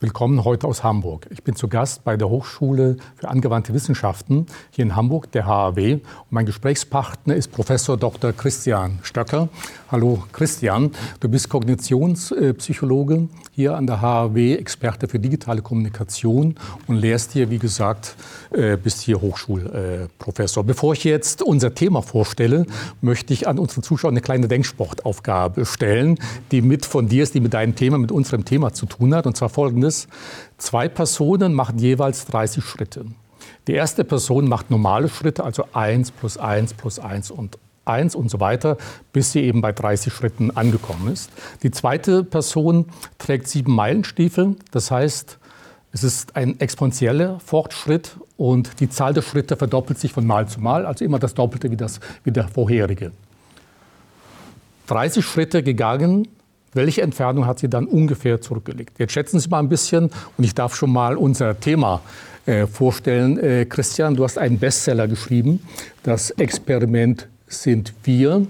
Willkommen heute aus Hamburg. Ich bin zu Gast bei der Hochschule für angewandte Wissenschaften hier in Hamburg, der HAW. Und mein Gesprächspartner ist Professor Dr. Christian Stöcker. Hallo Christian, du bist Kognitionspsychologe hier an der HAW, Experte für digitale Kommunikation und lehrst hier, wie gesagt, äh, bist hier Hochschulprofessor. Bevor ich jetzt unser Thema vorstelle, möchte ich an unsere Zuschauer eine kleine Denksportaufgabe stellen, die mit von dir ist, die mit deinem Thema, mit unserem Thema zu tun hat. Und zwar folgendes folgendes. Zwei Personen machen jeweils 30 Schritte. Die erste Person macht normale Schritte, also 1 plus 1 plus 1 und 1 und so weiter, bis sie eben bei 30 Schritten angekommen ist. Die zweite Person trägt sieben Meilenstiefel, das heißt, es ist ein exponentieller Fortschritt und die Zahl der Schritte verdoppelt sich von Mal zu Mal, also immer das Doppelte wie, das, wie der vorherige. 30 Schritte gegangen, welche Entfernung hat sie dann ungefähr zurückgelegt? Jetzt schätzen Sie mal ein bisschen und ich darf schon mal unser Thema äh, vorstellen. Äh, Christian, du hast einen Bestseller geschrieben. Das Experiment sind wir.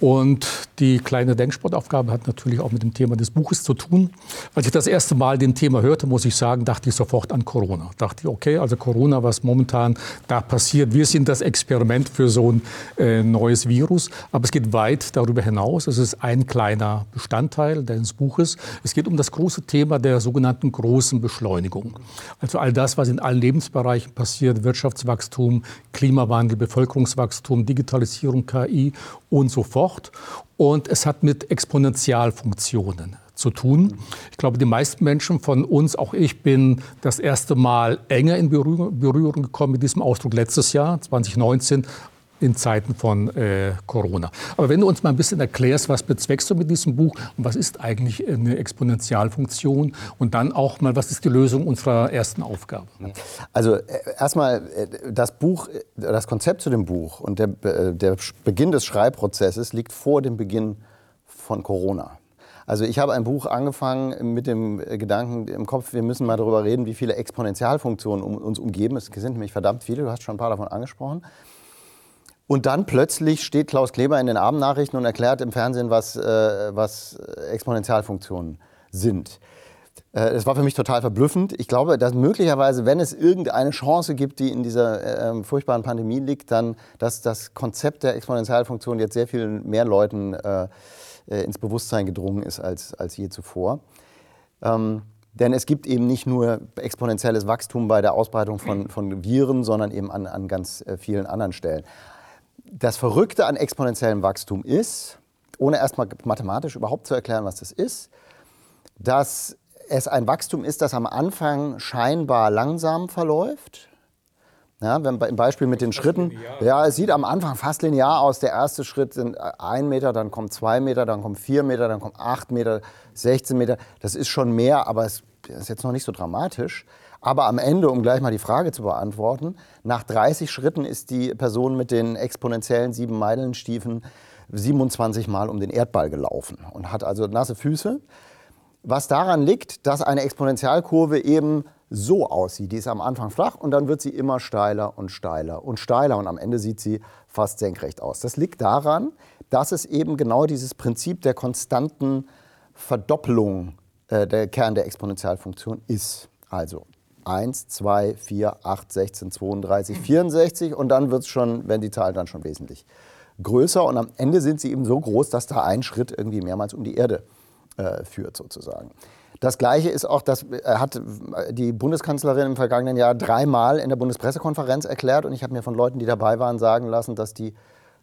Und die kleine Denksportaufgabe hat natürlich auch mit dem Thema des Buches zu tun. Als ich das erste Mal den Thema hörte, muss ich sagen, dachte ich sofort an Corona. Dachte ich, okay, also Corona, was momentan da passiert, wir sind das Experiment für so ein äh, neues Virus. Aber es geht weit darüber hinaus. Es ist ein kleiner Bestandteil deines Buches. Es geht um das große Thema der sogenannten großen Beschleunigung. Also all das, was in allen Lebensbereichen passiert, Wirtschaftswachstum, Klimawandel, Bevölkerungswachstum, Digitalisierung, KI und so fort. Und es hat mit Exponentialfunktionen zu tun. Ich glaube, die meisten Menschen von uns, auch ich, bin das erste Mal enger in Berührung gekommen mit diesem Ausdruck letztes Jahr, 2019, in Zeiten von äh, Corona. Aber wenn du uns mal ein bisschen erklärst, was bezweckst du mit diesem Buch und was ist eigentlich eine Exponentialfunktion und dann auch mal, was ist die Lösung unserer ersten Aufgabe? Also äh, erstmal äh, das Buch, äh, das Konzept zu dem Buch und der, der Beginn des Schreibprozesses liegt vor dem Beginn von Corona. Also ich habe ein Buch angefangen mit dem Gedanken im Kopf, wir müssen mal darüber reden, wie viele Exponentialfunktionen uns umgeben. Es sind nämlich verdammt viele, du hast schon ein paar davon angesprochen. Und dann plötzlich steht Klaus Kleber in den Abendnachrichten und erklärt im Fernsehen, was, äh, was Exponentialfunktionen sind. Äh, das war für mich total verblüffend. Ich glaube, dass möglicherweise, wenn es irgendeine Chance gibt, die in dieser äh, furchtbaren Pandemie liegt, dann, dass das Konzept der Exponentialfunktion jetzt sehr vielen mehr Leuten äh, äh, ins Bewusstsein gedrungen ist als, als je zuvor. Ähm, denn es gibt eben nicht nur exponentielles Wachstum bei der Ausbreitung von, von Viren, sondern eben an, an ganz äh, vielen anderen Stellen das Verrückte an exponentiellem Wachstum ist, ohne erstmal mathematisch überhaupt zu erklären, was das ist, dass es ein Wachstum ist, das am Anfang scheinbar langsam verläuft. Ja, wenn, Im Beispiel mit den Schritten. Ja, es sieht am Anfang fast linear aus. Der erste Schritt sind ein Meter, dann kommen zwei Meter, dann kommen vier Meter, dann kommen acht Meter, 16 Meter. Das ist schon mehr, aber es ist jetzt noch nicht so dramatisch. Aber am Ende, um gleich mal die Frage zu beantworten, nach 30 Schritten ist die Person mit den exponentiellen sieben Meilenstiefeln 27 Mal um den Erdball gelaufen und hat also nasse Füße. Was daran liegt, dass eine Exponentialkurve eben so aussieht. Die ist am Anfang flach und dann wird sie immer steiler und steiler und steiler und am Ende sieht sie fast senkrecht aus. Das liegt daran, dass es eben genau dieses Prinzip der konstanten Verdoppelung äh, der Kern der Exponentialfunktion ist. Also 1, 2, 4, 8, 16, 32, 64 und dann wird es schon, wenn die Zahl dann schon wesentlich größer. Und am Ende sind sie eben so groß, dass da ein Schritt irgendwie mehrmals um die Erde äh, führt sozusagen. Das Gleiche ist auch, das äh, hat die Bundeskanzlerin im vergangenen Jahr dreimal in der Bundespressekonferenz erklärt. Und ich habe mir von Leuten, die dabei waren, sagen lassen, dass die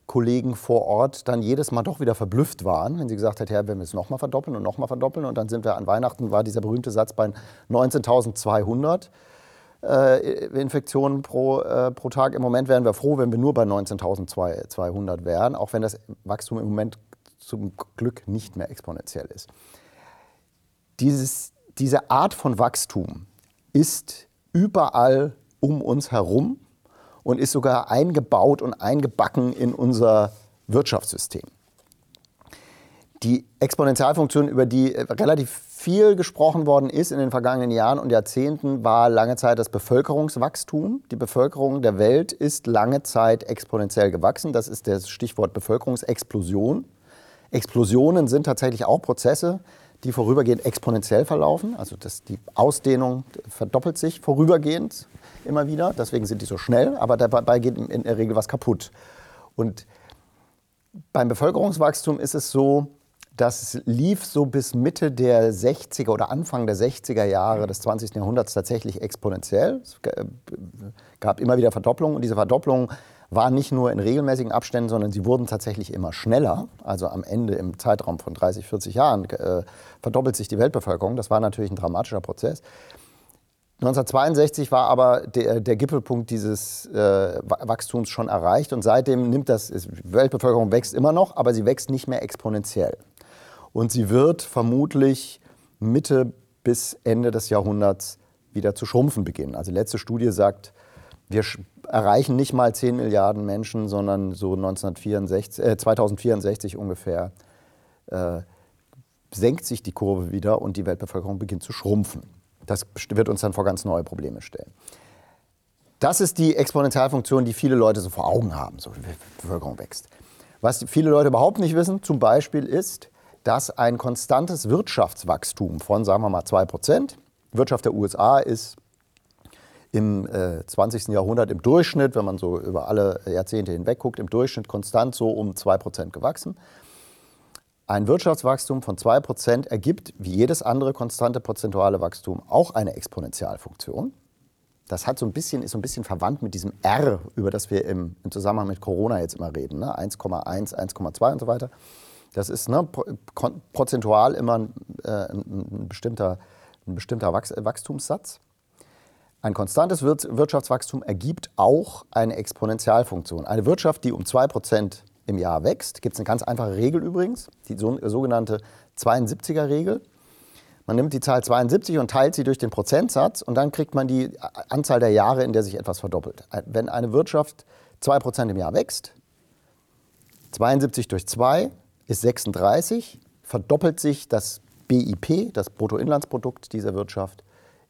Kollegen vor Ort dann jedes Mal doch wieder verblüfft waren, wenn sie gesagt hat, wenn wir es nochmal verdoppeln und nochmal verdoppeln und dann sind wir an Weihnachten, war dieser berühmte Satz bei 19.200 äh, Infektionen pro, äh, pro Tag. Im Moment wären wir froh, wenn wir nur bei 19.200 wären, auch wenn das Wachstum im Moment zum Glück nicht mehr exponentiell ist. Dieses, diese Art von Wachstum ist überall um uns herum und ist sogar eingebaut und eingebacken in unser Wirtschaftssystem. Die Exponentialfunktion, über die äh, relativ viel gesprochen worden ist in den vergangenen Jahren und Jahrzehnten, war lange Zeit das Bevölkerungswachstum. Die Bevölkerung der Welt ist lange Zeit exponentiell gewachsen. Das ist das Stichwort Bevölkerungsexplosion. Explosionen sind tatsächlich auch Prozesse, die vorübergehend exponentiell verlaufen. Also das, die Ausdehnung verdoppelt sich vorübergehend immer wieder. Deswegen sind die so schnell, aber dabei geht in der Regel was kaputt. Und beim Bevölkerungswachstum ist es so, das lief so bis Mitte der 60er oder Anfang der 60er Jahre des 20. Jahrhunderts tatsächlich exponentiell. Es gab immer wieder Verdopplungen und diese Verdopplungen waren nicht nur in regelmäßigen Abständen, sondern sie wurden tatsächlich immer schneller. Also am Ende im Zeitraum von 30, 40 Jahren äh, verdoppelt sich die Weltbevölkerung. Das war natürlich ein dramatischer Prozess. 1962 war aber der, der Gipfelpunkt dieses äh, Wachstums schon erreicht und seitdem nimmt das, die Weltbevölkerung wächst immer noch, aber sie wächst nicht mehr exponentiell. Und sie wird vermutlich Mitte bis Ende des Jahrhunderts wieder zu schrumpfen beginnen. Also die letzte Studie sagt, wir erreichen nicht mal 10 Milliarden Menschen, sondern so 1964, äh, 2064 ungefähr äh, senkt sich die Kurve wieder und die Weltbevölkerung beginnt zu schrumpfen. Das wird uns dann vor ganz neue Probleme stellen. Das ist die Exponentialfunktion, die viele Leute so vor Augen haben, so wie die Bevölkerung wächst. Was viele Leute überhaupt nicht wissen, zum Beispiel ist, dass ein konstantes Wirtschaftswachstum von, sagen wir mal, 2 Prozent, Wirtschaft der USA ist im äh, 20. Jahrhundert im Durchschnitt, wenn man so über alle Jahrzehnte hinweg guckt, im Durchschnitt konstant so um 2 Prozent gewachsen. Ein Wirtschaftswachstum von 2 Prozent ergibt, wie jedes andere konstante prozentuale Wachstum, auch eine Exponentialfunktion. Das hat so ein bisschen, ist so ein bisschen verwandt mit diesem R, über das wir im, im Zusammenhang mit Corona jetzt immer reden, ne? 1,1, 1,2 und so weiter. Das ist ne, prozentual immer äh, ein, bestimmter, ein bestimmter Wachstumssatz. Ein konstantes Wirtschaftswachstum ergibt auch eine Exponentialfunktion. Eine Wirtschaft, die um 2% im Jahr wächst, gibt es eine ganz einfache Regel übrigens, die sogenannte 72er-Regel. Man nimmt die Zahl 72 und teilt sie durch den Prozentsatz und dann kriegt man die Anzahl der Jahre, in der sich etwas verdoppelt. Wenn eine Wirtschaft 2% im Jahr wächst, 72 durch 2 ist 36, verdoppelt sich das BIP, das Bruttoinlandsprodukt dieser Wirtschaft,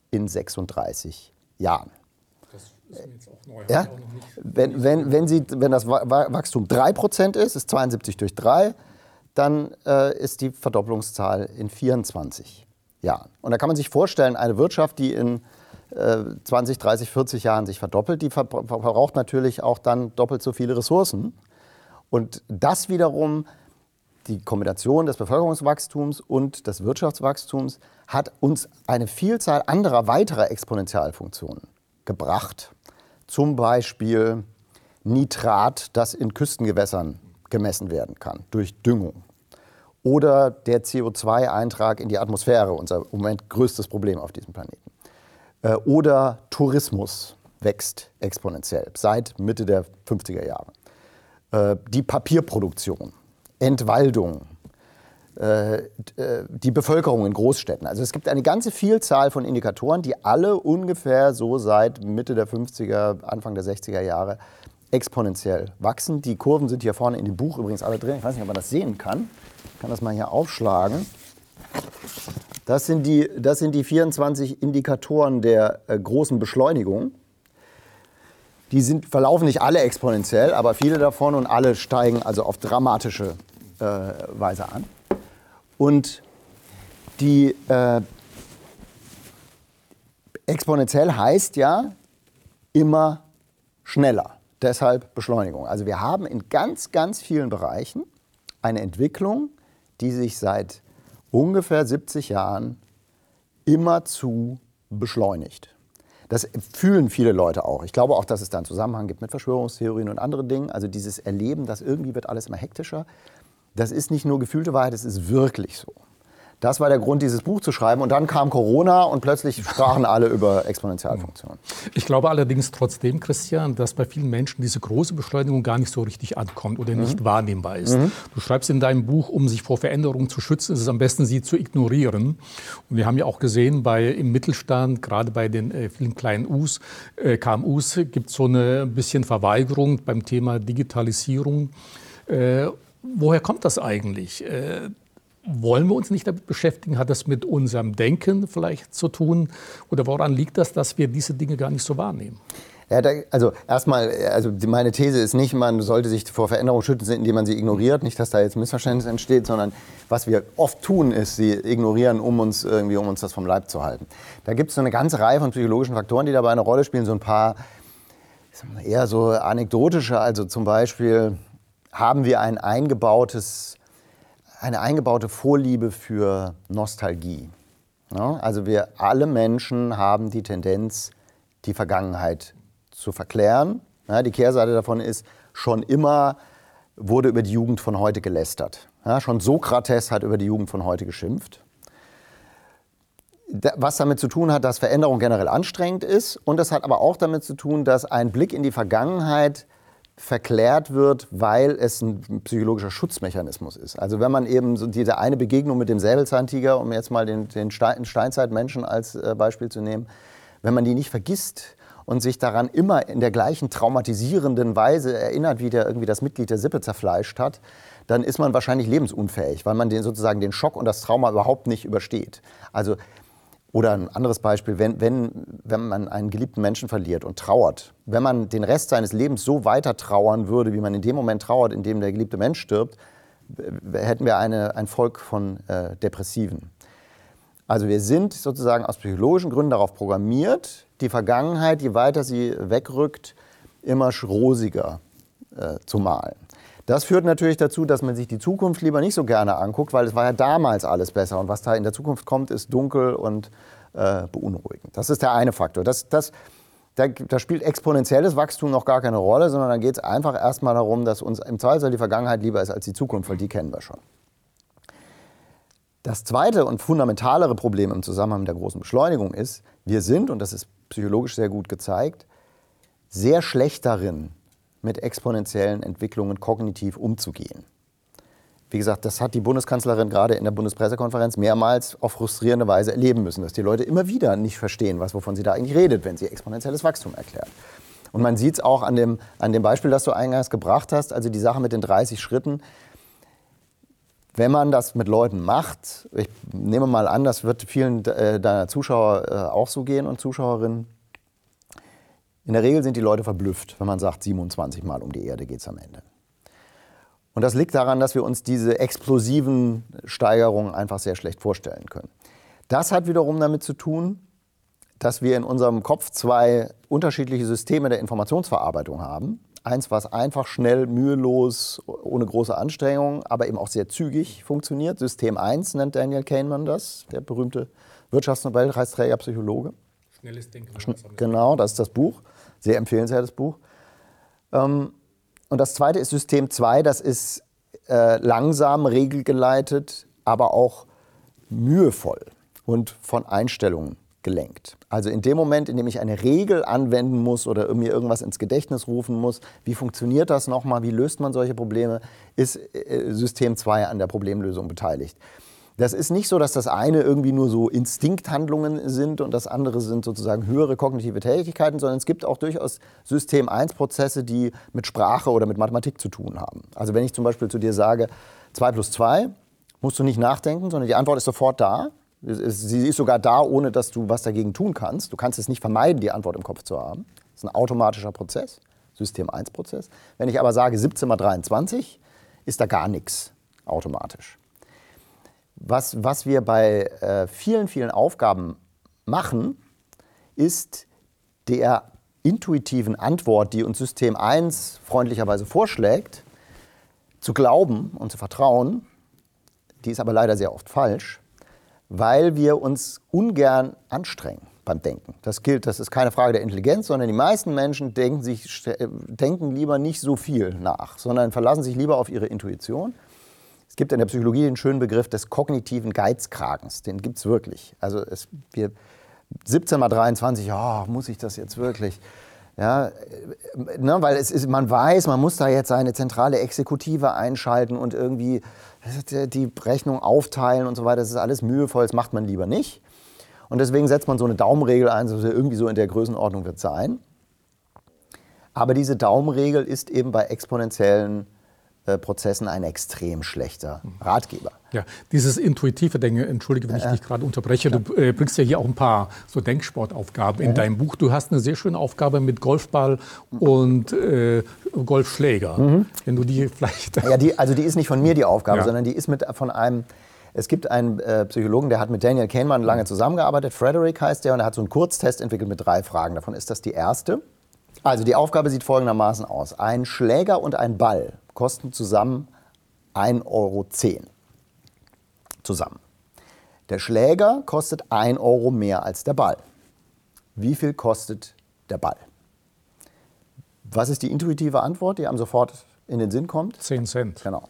in 36 Jahren. Das ist mir jetzt auch neu. Ja? Wenn, wenn, wenn, Sie, wenn das Wachstum 3% ist, ist 72 durch 3, dann äh, ist die Verdopplungszahl in 24 Jahren. Und da kann man sich vorstellen, eine Wirtschaft, die in äh, 20, 30, 40 Jahren sich verdoppelt, die verbraucht natürlich auch dann doppelt so viele Ressourcen. Und das wiederum die Kombination des Bevölkerungswachstums und des Wirtschaftswachstums hat uns eine Vielzahl anderer weiterer Exponentialfunktionen gebracht. Zum Beispiel Nitrat, das in Küstengewässern gemessen werden kann durch Düngung. Oder der CO2-Eintrag in die Atmosphäre, unser im Moment größtes Problem auf diesem Planeten. Äh, oder Tourismus wächst exponentiell seit Mitte der 50er Jahre. Äh, die Papierproduktion Entwaldung, äh, äh, die Bevölkerung in Großstädten. Also es gibt eine ganze Vielzahl von Indikatoren, die alle ungefähr so seit Mitte der 50er, Anfang der 60er Jahre exponentiell wachsen. Die Kurven sind hier vorne in dem Buch übrigens alle drin. Ich weiß nicht, ob man das sehen kann. Ich kann das mal hier aufschlagen. Das sind die, das sind die 24 Indikatoren der äh, großen Beschleunigung. Die sind, verlaufen nicht alle exponentiell, aber viele davon und alle steigen also auf dramatische äh, Weise an. Und die äh, exponentiell heißt ja immer schneller. Deshalb Beschleunigung. Also wir haben in ganz, ganz vielen Bereichen eine Entwicklung, die sich seit ungefähr 70 Jahren immerzu beschleunigt. Das fühlen viele Leute auch. Ich glaube auch, dass es da einen Zusammenhang gibt mit Verschwörungstheorien und anderen Dingen. Also dieses Erleben, dass irgendwie wird alles immer hektischer. Das ist nicht nur gefühlte Wahrheit, es ist wirklich so. Das war der Grund, dieses Buch zu schreiben. Und dann kam Corona und plötzlich sprachen alle über Exponentialfunktionen. Ich glaube allerdings trotzdem, Christian, dass bei vielen Menschen diese große Beschleunigung gar nicht so richtig ankommt oder nicht mhm. wahrnehmbar ist. Mhm. Du schreibst in deinem Buch, um sich vor Veränderungen zu schützen, ist es am besten, sie zu ignorieren. Und wir haben ja auch gesehen, bei, im Mittelstand, gerade bei den äh, vielen kleinen Us, äh, KMUs, gibt es so eine bisschen Verweigerung beim Thema Digitalisierung. Äh, woher kommt das eigentlich? Wollen wir uns nicht damit beschäftigen? Hat das mit unserem Denken vielleicht zu tun? Oder woran liegt das, dass wir diese Dinge gar nicht so wahrnehmen? Ja, da, also erstmal, also meine These ist nicht, man sollte sich vor Veränderungen schützen, indem man sie ignoriert. Nicht, dass da jetzt Missverständnis entsteht, sondern was wir oft tun, ist sie ignorieren, um uns irgendwie, um uns das vom Leib zu halten. Da gibt es so eine ganze Reihe von psychologischen Faktoren, die dabei eine Rolle spielen. So ein paar eher so anekdotische, also zum Beispiel haben wir ein eingebautes, eine eingebaute Vorliebe für Nostalgie. Ja, also wir alle Menschen haben die Tendenz, die Vergangenheit zu verklären. Ja, die Kehrseite davon ist, schon immer wurde über die Jugend von heute gelästert. Ja, schon Sokrates hat über die Jugend von heute geschimpft. Was damit zu tun hat, dass Veränderung generell anstrengend ist. Und das hat aber auch damit zu tun, dass ein Blick in die Vergangenheit verklärt wird, weil es ein psychologischer Schutzmechanismus ist. Also wenn man eben so diese eine Begegnung mit dem Säbelzahntiger, um jetzt mal den, den Steinzeitmenschen als äh, Beispiel zu nehmen, wenn man die nicht vergisst, und sich daran immer in der gleichen traumatisierenden Weise erinnert, wie der irgendwie das Mitglied der Sippe zerfleischt hat, dann ist man wahrscheinlich lebensunfähig, weil man den sozusagen den Schock und das Trauma überhaupt nicht übersteht. Also oder ein anderes Beispiel, wenn, wenn, wenn man einen geliebten Menschen verliert und trauert, wenn man den Rest seines Lebens so weiter trauern würde, wie man in dem Moment trauert, in dem der geliebte Mensch stirbt, hätten wir eine, ein Volk von äh, Depressiven. Also wir sind sozusagen aus psychologischen Gründen darauf programmiert, die Vergangenheit, je weiter sie wegrückt, immer rosiger äh, zu malen. Das führt natürlich dazu, dass man sich die Zukunft lieber nicht so gerne anguckt, weil es war ja damals alles besser und was da in der Zukunft kommt, ist dunkel und äh, beunruhigend. Das ist der eine Faktor. Das, das, da, da, spielt exponentielles Wachstum noch gar keine Rolle, sondern da geht es einfach erstmal darum, dass uns im Zweifelsfall die Vergangenheit lieber ist als die Zukunft, weil die kennen wir schon. Das zweite und fundamentalere Problem im Zusammenhang mit der großen Beschleunigung ist, wir sind, und das ist psychologisch sehr gut gezeigt, sehr schlecht darin, mit exponentiellen Entwicklungen kognitiv umzugehen. Wie gesagt, das hat die Bundeskanzlerin gerade in der Bundespressekonferenz mehrmals auf frustrierende Weise erleben müssen, dass die Leute immer wieder nicht verstehen, was, wovon sie da eigentlich redet, wenn sie exponentielles Wachstum erklärt. Und man sieht es auch an dem, an dem Beispiel, das du eingangs gebracht hast, also die Sache mit den 30 Schritten. Wenn man das mit Leuten macht, ich nehme mal an, das wird vielen äh, deiner Zuschauer äh, auch so gehen und Zuschauerinnen, in der Regel sind die Leute verblüfft, wenn man sagt, 27 Mal um die Erde geht es am Ende. Und das liegt daran, dass wir uns diese explosiven Steigerungen einfach sehr schlecht vorstellen können. Das hat wiederum damit zu tun, dass wir in unserem Kopf zwei unterschiedliche Systeme der Informationsverarbeitung haben. Eins, was einfach, schnell, mühelos, ohne große Anstrengung, aber eben auch sehr zügig funktioniert. System 1 nennt Daniel Kahneman das, der berühmte Wirtschaftsnobelpreisträger, Psychologe. Schnelles Denken. Genau, das ist das Buch. Sehr empfehlenswertes Buch. Ähm, und das zweite ist System 2, das ist äh, langsam, regelgeleitet, aber auch mühevoll und von Einstellungen gelenkt. Also in dem Moment, in dem ich eine Regel anwenden muss oder mir irgendwas ins Gedächtnis rufen muss, wie funktioniert das nochmal, wie löst man solche Probleme, ist äh, System 2 an der Problemlösung beteiligt. Das ist nicht so, dass das eine irgendwie nur so Instinkthandlungen sind und das andere sind sozusagen höhere kognitive Tätigkeiten, sondern es gibt auch durchaus System-1-Prozesse, die mit Sprache oder mit Mathematik zu tun haben. Also wenn ich zum Beispiel zu dir sage, 2 plus 2, musst du nicht nachdenken, sondern die Antwort ist sofort da. Sie ist sogar da, ohne dass du was dagegen tun kannst. Du kannst es nicht vermeiden, die Antwort im Kopf zu haben. Das ist ein automatischer Prozess, System-1-Prozess. Wenn ich aber sage 17 mal 23, ist da gar nichts automatisch. Was, was wir bei äh, vielen, vielen Aufgaben machen, ist der intuitiven Antwort, die uns System 1 freundlicherweise vorschlägt, zu glauben und zu vertrauen. Die ist aber leider sehr oft falsch weil wir uns ungern anstrengen beim Denken. Das gilt, das ist keine Frage der Intelligenz, sondern die meisten Menschen denken, sich, denken lieber nicht so viel nach, sondern verlassen sich lieber auf ihre Intuition. Gibt in der Psychologie den schönen Begriff des kognitiven Geizkragens. Den gibt es wirklich. Also es, wir, 17 mal 23, oh, muss ich das jetzt wirklich? Ja, ne, weil es ist, man weiß, man muss da jetzt seine zentrale Exekutive einschalten und irgendwie die Rechnung aufteilen und so weiter. Das ist alles mühevoll, das macht man lieber nicht. Und deswegen setzt man so eine Daumenregel ein, so irgendwie so in der Größenordnung wird sein. Aber diese Daumenregel ist eben bei exponentiellen Prozessen ein extrem schlechter Ratgeber. Ja, dieses intuitive Denken, entschuldige, wenn ich dich gerade unterbreche, du äh, bringst ja hier auch ein paar so Denksportaufgaben in deinem Buch. Du hast eine sehr schöne Aufgabe mit Golfball und äh, Golfschläger. Wenn du die vielleicht... Ja, die, also die ist nicht von mir die Aufgabe, Ja. sondern die ist mit von einem. Es gibt einen äh, Psychologen, der hat mit Daniel Kahneman lange zusammengearbeitet. Frederick heißt der und er hat so einen Kurztest entwickelt mit drei Fragen. Davon ist das die erste. Also die Aufgabe sieht folgendermaßen aus: Ein Schläger und ein Ball kosten zusammen 1,10 Euro. Zusammen. Der Schläger kostet 1 Euro mehr als der Ball. Wie viel kostet der Ball? Was ist die intuitive Antwort, die einem sofort in den Sinn kommt? 10 Cent. Genau.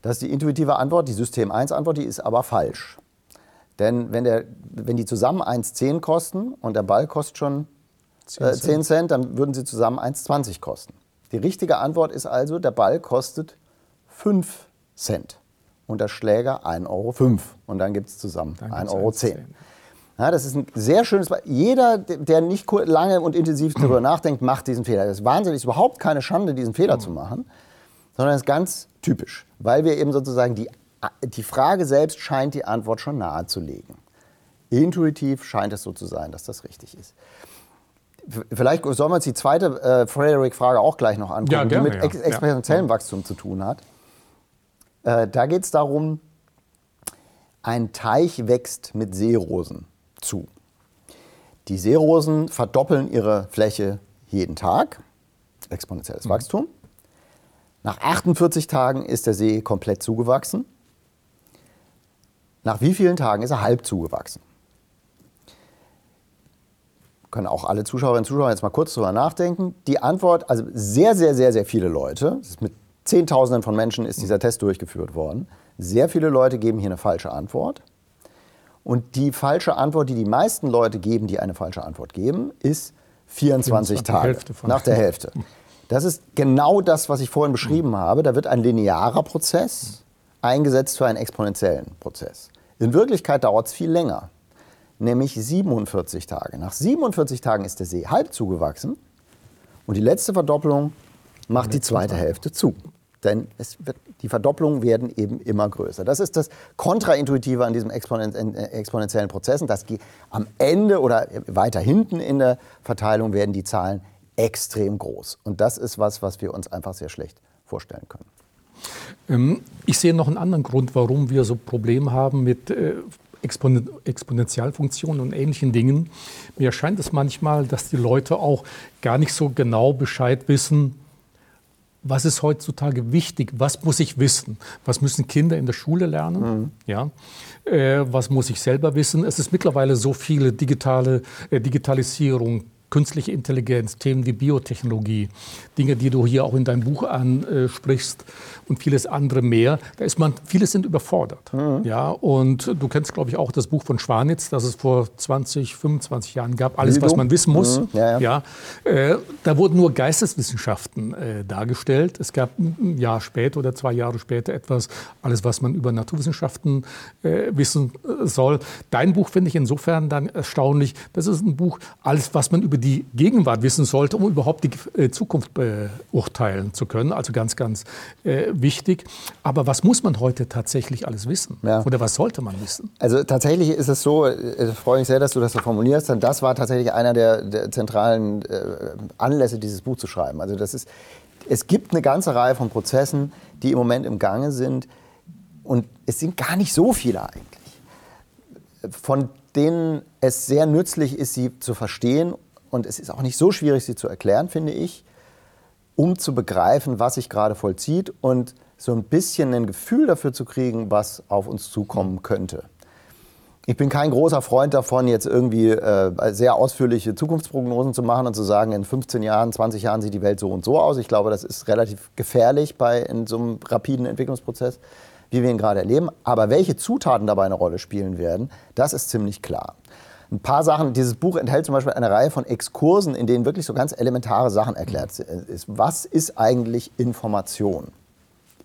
Das ist die intuitive Antwort, die System 1 Antwort, die ist aber falsch. Denn wenn, der, wenn die zusammen 1,10 kosten und der Ball kostet schon 10 äh, 10 Cent, dann würden sie zusammen 1,20 kosten. Die richtige Antwort ist also, der Ball kostet 5 Cent und der Schläger 1,05 Euro. Und dann gibt es zusammen Dann 1,10 gibt's Euro. 1,10. Ja, das ist ein sehr schönes Beispiel. Jeder, der nicht lange und intensiv darüber nachdenkt, macht diesen Fehler. Das ist wahnsinnig, ist überhaupt keine Schande, diesen Fehler zu machen, sondern es ist ganz typisch, weil wir eben sozusagen die, die Frage selbst scheint die Antwort schon nahezulegen. Intuitiv scheint es so zu sein, dass das richtig ist. Vielleicht sollen wir uns die zweite äh, Frederick-Frage auch gleich noch angucken, Ja, gerne, die mit ex exponentiellem Wachstum zu tun hat. Äh, da geht es darum, ein Teich wächst mit Seerosen zu. Die Seerosen verdoppeln ihre Fläche jeden Tag, exponentielles Wachstum. Nach 48 Tagen ist der See komplett zugewachsen. Nach wie vielen Tagen ist er halb zugewachsen? Können auch alle Zuschauerinnen und Zuschauer jetzt mal kurz drüber nachdenken. Die Antwort, also sehr, sehr, sehr, sehr viele Leute, mit Zehntausenden von Menschen ist dieser Test durchgeführt worden. Sehr viele Leute geben hier eine falsche Antwort. Und die falsche Antwort, die die meisten Leute geben, die eine falsche Antwort geben, ist 24 die Tage. Nach der Hälfte. Das ist genau das, was ich vorhin beschrieben habe. Da wird ein linearer Prozess eingesetzt für einen exponentiellen Prozess. In Wirklichkeit dauert es viel länger, nämlich 47 Tage. Nach 47 Tagen ist der See halb zugewachsen und die letzte Verdoppelung macht die zweite Hälfte zu. Denn wird, die Verdopplungen werden eben immer größer. Das ist das Kontraintuitive an diesem Exponen äh, exponentiellen Prozess. Und das geht am Ende oder weiter hinten in der Verteilung werden die Zahlen extrem groß. Und das ist was, was wir uns einfach sehr schlecht vorstellen können. Ähm, Ich sehe noch einen anderen Grund, warum wir so Probleme haben mit äh, Expon Exponentialfunktionen und ähnlichen Dingen. Mir erscheint es manchmal, dass die Leute auch gar nicht so genau Bescheid wissen, was ist heutzutage wichtig, was muss ich wissen, was müssen Kinder in der Schule lernen, ja? Äh, was muss ich selber wissen. Es ist mittlerweile so viele digitale äh, Digitalisierung, künstliche Intelligenz, Themen wie Biotechnologie, Dinge, die du hier auch in deinem Buch ansprichst und vieles andere mehr. Da ist man, viele sind überfordert. Ja, und du kennst, glaube ich, auch das Buch von Schwanitz, das es vor 20, 25 Jahren gab, alles, was man wissen muss. Mhm. Ja, ja. Ja, äh, da wurden nur Geisteswissenschaften äh, dargestellt. Es gab ein Jahr später oder zwei Jahre später etwas, alles, was man über Naturwissenschaften äh, wissen äh, soll. Dein Buch finde ich insofern dann erstaunlich. Das ist ein Buch, alles, was man über die Gegenwart wissen sollte, um überhaupt die äh, Zukunft beurteilen zu können. Also ganz, ganz äh, wichtig. Aber was muss man heute tatsächlich alles wissen? Ja. Oder was sollte man wissen? Also tatsächlich ist es so, äh, ich freue mich sehr, dass du das so formulierst, denn das war tatsächlich einer der, der zentralen äh, Anlässe, dieses Buch zu schreiben. Also das ist, es gibt eine ganze Reihe von Prozessen, die im Moment im Gange sind und es sind gar nicht so viele eigentlich, von denen es sehr nützlich ist, sie zu verstehen und es ist auch nicht so schwierig, sie zu erklären, finde ich, um zu begreifen, was sich gerade vollzieht und so ein bisschen ein Gefühl dafür zu kriegen, was auf uns zukommen könnte. Ich bin kein großer Freund davon, jetzt irgendwie äh, sehr ausführliche Zukunftsprognosen zu machen und zu sagen, in 15 Jahren, 20 Jahren sieht die Welt so und so aus. Ich glaube, das ist relativ gefährlich bei in so einem rapiden Entwicklungsprozess, wie wir ihn gerade erleben. Aber welche Zutaten dabei eine Rolle spielen werden, das ist ziemlich klar. Ein paar Sachen, dieses Buch enthält zum Beispiel eine Reihe von Exkursen, in denen wirklich so ganz elementare Sachen erklärt sind. Was ist eigentlich Information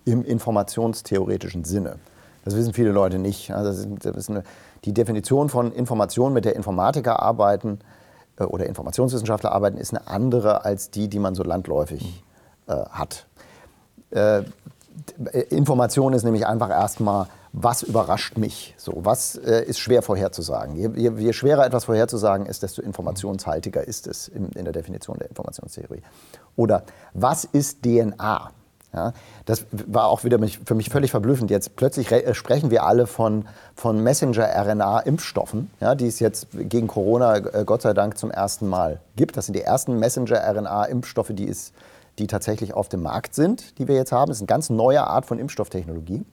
im informationstheoretischen Sinne? Das wissen viele Leute nicht. Also ist, ist die Definition von Information, mit der Informatiker arbeiten äh, oder Informationswissenschaftler arbeiten, ist eine andere als die, die man so landläufig äh, hat. Äh, Information ist nämlich einfach erstmal, was überrascht mich? So, was äh, ist schwer vorherzusagen? Je, je, je, schwerer etwas vorherzusagen ist, desto informationshaltiger ist es in, in der Definition der Informationstheorie. Oder was ist DNA? Ja, das war auch wieder für mich völlig verblüffend. Jetzt plötzlich äh, sprechen wir alle von, von Messenger-RNA-Impfstoffen, ja, die es jetzt gegen Corona äh, Gott sei Dank zum ersten Mal gibt. Das sind die ersten Messenger-RNA-Impfstoffe, die, die tatsächlich auf dem Markt sind, die wir jetzt haben. Das ist eine ganz neue Art von Impfstofftechnologie.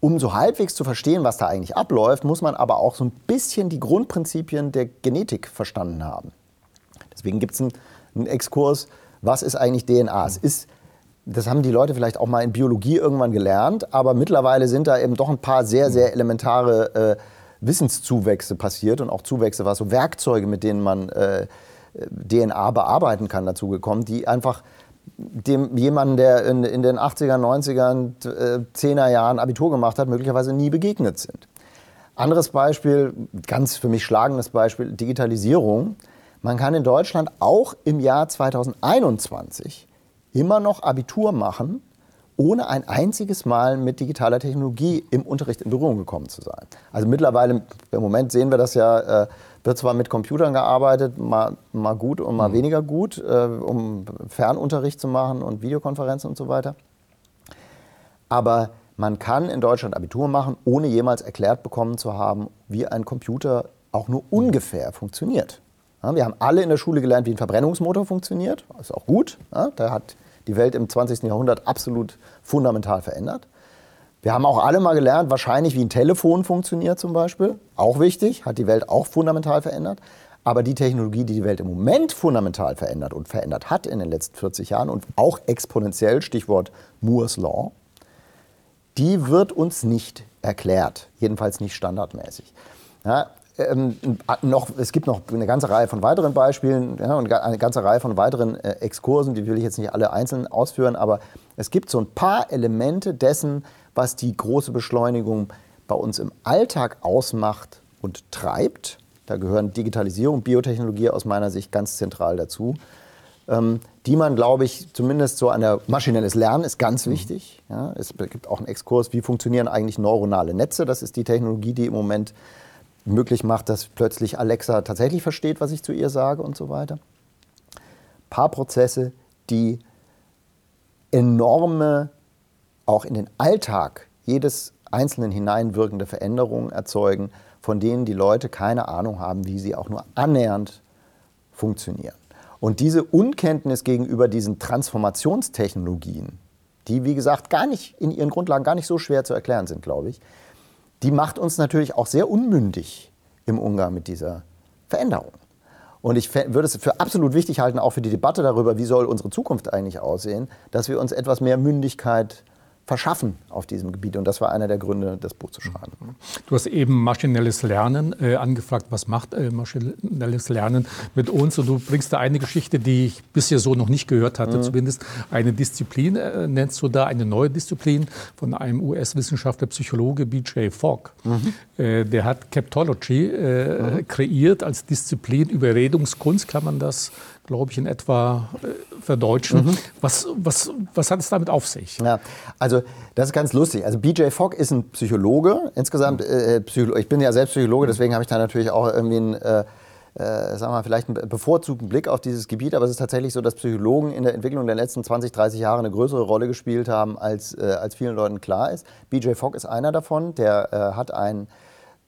Um so halbwegs zu verstehen, was da eigentlich abläuft, muss man aber auch so ein bisschen die Grundprinzipien der Genetik verstanden haben. Deswegen gibt es einen, einen Exkurs, was ist eigentlich DNA? Es ist das haben die Leute vielleicht auch mal in Biologie irgendwann gelernt, aber mittlerweile sind da eben doch ein paar sehr, sehr elementare äh, Wissenszuwächse passiert und auch Zuwächse, was so Werkzeuge, mit denen man äh, DNA bearbeiten kann, dazu gekommen, die einfach dem jemanden, der in, in den 80er, 90er, äh, 10er Jahren Abitur gemacht hat, möglicherweise nie begegnet sind. Anderes Beispiel, ganz für mich schlagendes Beispiel, Digitalisierung. Man kann in Deutschland auch im Jahr 2021 immer noch Abitur machen, ohne ein einziges Mal mit digitaler Technologie im Unterricht in Berührung gekommen zu sein. Also mittlerweile, im Moment sehen wir das ja, äh, wird zwar mit Computern gearbeitet, mal, mal gut und mal mhm. weniger gut, äh, um Fernunterricht zu machen und Videokonferenzen und so weiter. Aber man kann in Deutschland Abitur machen, ohne jemals erklärt bekommen zu haben, wie ein Computer auch nur ungefähr funktioniert. Ja, wir haben alle in der Schule gelernt, wie ein Verbrennungsmotor funktioniert. Das ist auch gut. Ja, da hat die Welt im 20. Jahrhundert absolut fundamental verändert. Wir haben auch alle mal gelernt, wahrscheinlich wie ein Telefon funktioniert zum Beispiel. Auch wichtig, hat die Welt auch fundamental verändert. Aber die Technologie, die die Welt im Moment fundamental verändert und verändert hat in den letzten 40 Jahren und auch exponentiell, Stichwort Moore's Law, die wird uns nicht erklärt, jedenfalls nicht standardmäßig. Ja, ähm, noch, es gibt noch eine ganze Reihe von weiteren Beispielen ja, und eine ganze Reihe von weiteren äh, Exkursen, die will ich jetzt nicht alle einzeln ausführen, aber es gibt so ein paar Elemente dessen, was die große Beschleunigung bei uns im Alltag ausmacht und treibt. Da gehören Digitalisierung, Biotechnologie aus meiner Sicht ganz zentral dazu. Ähm, die man, glaube ich, zumindest so an der maschinelles Lernen ist ganz mhm. wichtig. Ja, es gibt auch einen Exkurs, wie funktionieren eigentlich neuronale Netze. Das ist die Technologie, die im Moment möglich macht, dass plötzlich Alexa tatsächlich versteht, was ich zu ihr sage und so weiter. Ein paar Prozesse, die enorme, auch in den Alltag jedes Einzelnen hineinwirkende Veränderungen erzeugen, von denen die Leute keine Ahnung haben, wie sie auch nur annähernd funktionieren. Und diese Unkenntnis gegenüber diesen Transformationstechnologien, die wie gesagt gar nicht in ihren Grundlagen gar nicht so schwer zu erklären sind, glaube ich, die macht uns natürlich auch sehr unmündig im Umgang mit dieser Veränderung. Und ich würde es für absolut wichtig halten, auch für die Debatte darüber, wie soll unsere Zukunft eigentlich aussehen, dass wir uns etwas mehr Mündigkeit verschaffen auf diesem Gebiet. Und das war einer der Gründe, das Buch zu schreiben. Du hast eben maschinelles Lernen äh, angefragt. Was macht äh, maschinelles Lernen mit uns? Und du bringst da eine Geschichte, die ich bisher so noch nicht gehört hatte, mhm. zumindest eine Disziplin, äh, nennst du da eine neue Disziplin von einem US-Wissenschaftler, Psychologe B.J. Fogg. Mhm. Äh, der hat Captology äh, mhm. kreiert als Disziplin. Überredungskunst kann man das glaube ich, in etwa äh, verdeutschen. Mhm. Was, was, was hat es damit auf sich? Ja, also das ist ganz lustig. Also BJ Fogg ist ein Psychologe. Insgesamt, äh, Psycholo ich bin ja selbst Psychologe, deswegen habe ich da natürlich auch irgendwie einen, äh, äh, sagen wir vielleicht einen bevorzugten Blick auf dieses Gebiet. Aber es ist tatsächlich so, dass Psychologen in der Entwicklung der letzten 20, 30 Jahre eine größere Rolle gespielt haben, als, äh, als vielen Leuten klar ist. BJ Fogg ist einer davon. Der äh, hat ein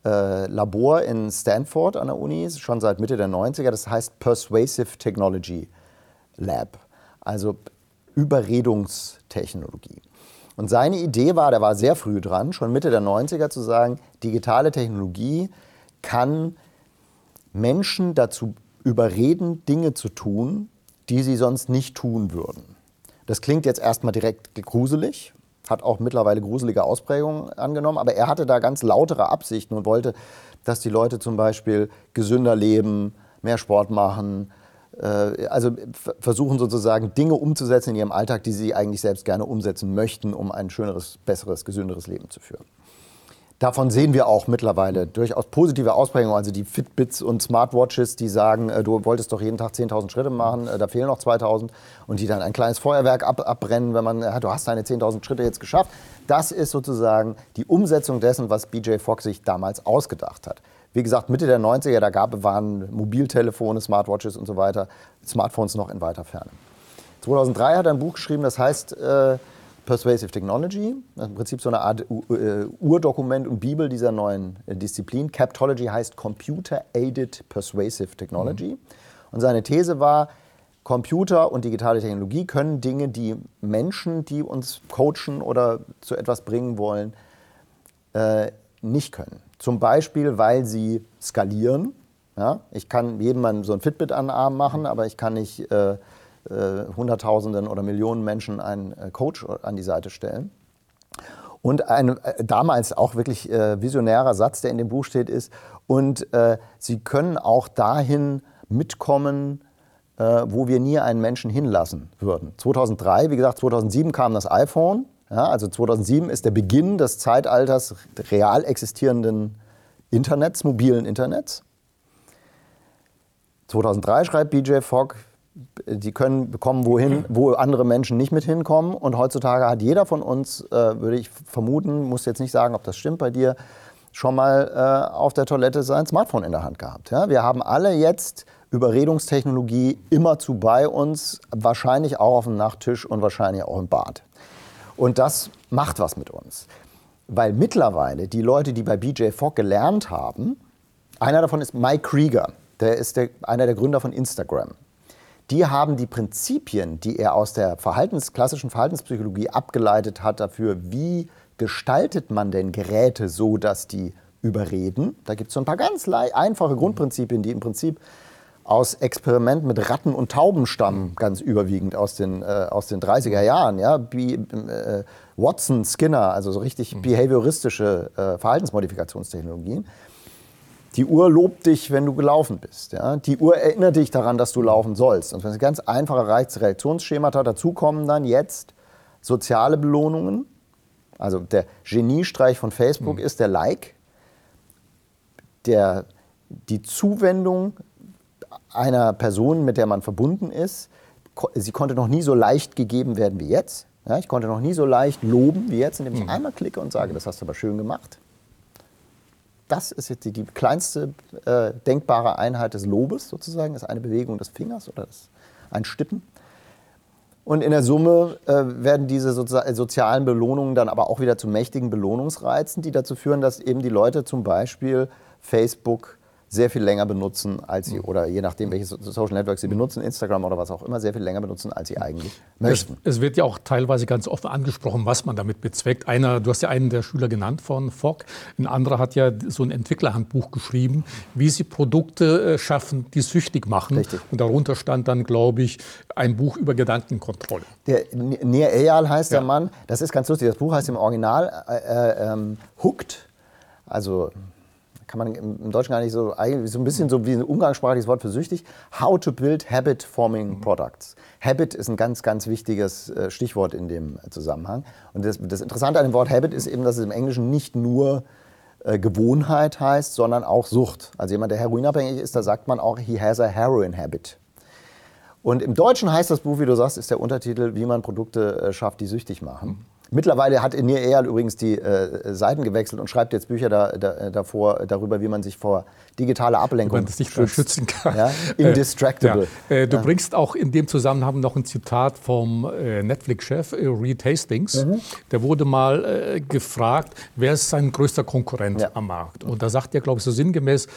äh, Labor in Stanford an der Uni, schon seit Mitte der 90er. Das heißt Persuasive Technology Lab, also Überredungstechnologie. Und seine Idee war, der war sehr früh dran, schon Mitte der 90er zu sagen, digitale Technologie kann Menschen dazu überreden, Dinge zu tun, die sie sonst nicht tun würden. Das klingt jetzt erstmal direkt gruselig, hat auch mittlerweile gruselige Ausprägungen angenommen, aber er hatte da ganz lautere Absichten und wollte, dass die Leute zum Beispiel gesünder leben, mehr Sport machen, äh, also versuchen sozusagen Dinge umzusetzen in ihrem Alltag, die sie eigentlich selbst gerne umsetzen möchten, um ein schöneres, besseres, gesünderes Leben zu führen. Davon sehen wir auch mittlerweile durchaus positive Ausprägungen. Also die Fitbits und Smartwatches, die sagen, äh, du wolltest doch jeden Tag 10.000 Schritte machen, äh, da fehlen noch 2.000 und die dann ein kleines Feuerwerk ab, abbrennen, wenn man, ja, du hast deine 10.000 Schritte jetzt geschafft. Das ist sozusagen die Umsetzung dessen, was BJ Fogg sich damals ausgedacht hat. Wie gesagt, Mitte der 90er, da gab, waren Mobiltelefone, Smartwatches und so weiter, Smartphones noch in weiter Ferne. 2003 hat er ein Buch geschrieben, das heißt äh, Persuasive Technology, im Prinzip so eine Art äh, Urdokument und Bibel dieser neuen äh, Disziplin. Captology heißt Computer Aided Persuasive Technology. Mhm. Und seine These war, Computer und digitale Technologie können Dinge, die Menschen, die uns coachen oder zu etwas bringen wollen, äh, nicht können. Zum Beispiel, weil sie skalieren. Ja? Ich kann jedem so ein Fitbit an den Arm machen, aber ich kann nicht äh, äh, Hunderttausenden oder Millionen Menschen einen äh, Coach an die Seite stellen. Und ein äh, damals auch wirklich äh, visionärer Satz, der in dem Buch steht, ist, und äh, sie können auch dahin mitkommen, äh, wo wir nie einen Menschen hinlassen würden. 2003, wie gesagt, 2007 kam das iPhone. Ja, also 2007 ist der Beginn des Zeitalters real existierenden Internets, mobilen Internets. 2003 schreibt BJ Fogg, die können kommen wohin, wo andere Menschen nicht mit hinkommen. Und heutzutage hat jeder von uns, äh, würde ich vermuten, muss jetzt nicht sagen, ob das stimmt bei dir, schon mal äh, auf der Toilette sein Smartphone in der Hand gehabt. Ja? Wir haben alle jetzt Überredungstechnologie immerzu bei uns, wahrscheinlich auch auf dem Nachttisch und wahrscheinlich auch im Bad. Und das macht was mit uns. Weil mittlerweile die Leute, die bei BJ Fogg gelernt haben, einer davon ist Mike Krieger, der ist der, einer der Gründer von Instagram die haben die Prinzipien, die er aus der Verhaltens, klassischen Verhaltenspsychologie abgeleitet hat, dafür, wie gestaltet man denn Geräte so, dass die überreden. Da gibt es so ein paar ganz einfache Grundprinzipien, die im Prinzip aus Experimenten mit Ratten und Tauben stammen, ganz überwiegend aus den, äh, aus den 30er Jahren. Ja? Wie, äh, Watson, Skinner, also so richtig mhm. behavioristische äh, Verhaltensmodifikationstechnologien. Die Uhr lobt dich, wenn du gelaufen bist. Ja? Die Uhr erinnert dich daran, dass du laufen sollst. Und wenn ganz einfache Reaktionsschemata dazukommen, dann jetzt soziale Belohnungen. Also der Geniestreich von Facebook mhm. ist der Like, der, die Zuwendung einer Person, mit der man verbunden ist. Sie konnte noch nie so leicht gegeben werden wie jetzt. Ja, ich konnte noch nie so leicht loben wie jetzt, indem ich mhm. einmal klicke und sage, das hast du aber schön gemacht das ist jetzt die, kleinste äh, denkbare Einheit des Lobes sozusagen, ist eine Bewegung des Fingers oder ein Stippen. Und in der Summe äh, werden diese Sozi sozialen Belohnungen dann aber auch wieder zu mächtigen Belohnungsreizen, die dazu führen, dass eben die Leute zum Beispiel Facebook sehr viel länger benutzen, als sie, mhm. oder je nachdem, welches Social Network sie mhm. benutzen, Instagram oder was auch immer, sehr viel länger benutzen, als sie eigentlich möchten. Es, es, wird ja auch teilweise ganz offen angesprochen, was man damit bezweckt. Einer, du hast ja einen der Schüler genannt von Fogg, ein anderer hat ja so ein Entwicklerhandbuch geschrieben, wie sie Produkte äh, schaffen, die süchtig machen. Richtig. Und darunter stand dann, glaube ich, ein Buch über Gedankenkontrolle. Der Nir Eyal heißt ja. der Mann. Das ist ganz lustig. Das Buch heißt im Original äh, äh, ähm, Hooked, also kann man im Deutschen gar nicht so, so ein bisschen so wie ein umgangssprachliches Wort für süchtig. How to build habit forming mhm. products. Habit ist ein ganz, ganz wichtiges äh, Stichwort in dem Zusammenhang. Und das, das Interessante an dem Wort Habit ist eben, dass es im Englischen nicht nur äh, Gewohnheit heißt, sondern auch Sucht. Also jemand, der heroinabhängig ist, da sagt man auch, he has a heroin habit. Und im Deutschen heißt das Buch, wie du sagst, ist der Untertitel, wie man Produkte äh, schafft, die süchtig machen. Mittlerweile hat Nir Eyal übrigens die äh, Seiten gewechselt und schreibt jetzt Bücher da, da, davor, darüber, wie man sich vor digitaler Ablenkung man sich schützen kann. Ja? Indistractable. Ja. Äh, du ja. bringst auch in dem Zusammenhang noch ein Zitat vom äh, Netflix-Chef äh, Reed Hastings. Mhm. Der wurde mal äh, gefragt, wer ist sein größter Konkurrent am Markt? Und da sagt er, glaube ich, so sinngemäß,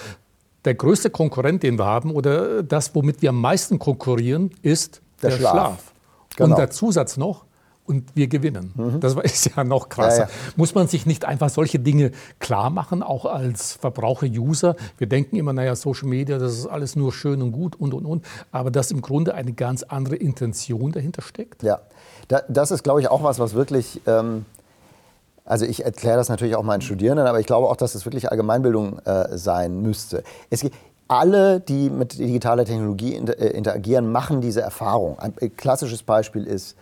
der größte Konkurrent, den wir haben, oder das, womit wir am meisten konkurrieren, ist der, der Schlaf. Schlaf. Genau. Und der Zusatz noch, und wir gewinnen. Mhm. Das ist ja noch krasser. Ja, ja. Muss man sich nicht einfach solche Dinge klar machen, auch als Verbraucher-User? Wir denken immer, naja, Social Media, das ist alles nur schön und gut und und und, aber dass im Grunde eine ganz andere Intention dahinter steckt? Ja, das ist, glaube ich, auch was, was wirklich. Ähm also ich erkläre das natürlich auch meinen Studierenden, aber ich glaube auch, dass es wirklich Allgemeinbildung äh, sein müsste. Es, alle, die mit digitaler Technologie inter, äh, interagieren, machen diese Erfahrung. Ein klassisches Beispiel ist,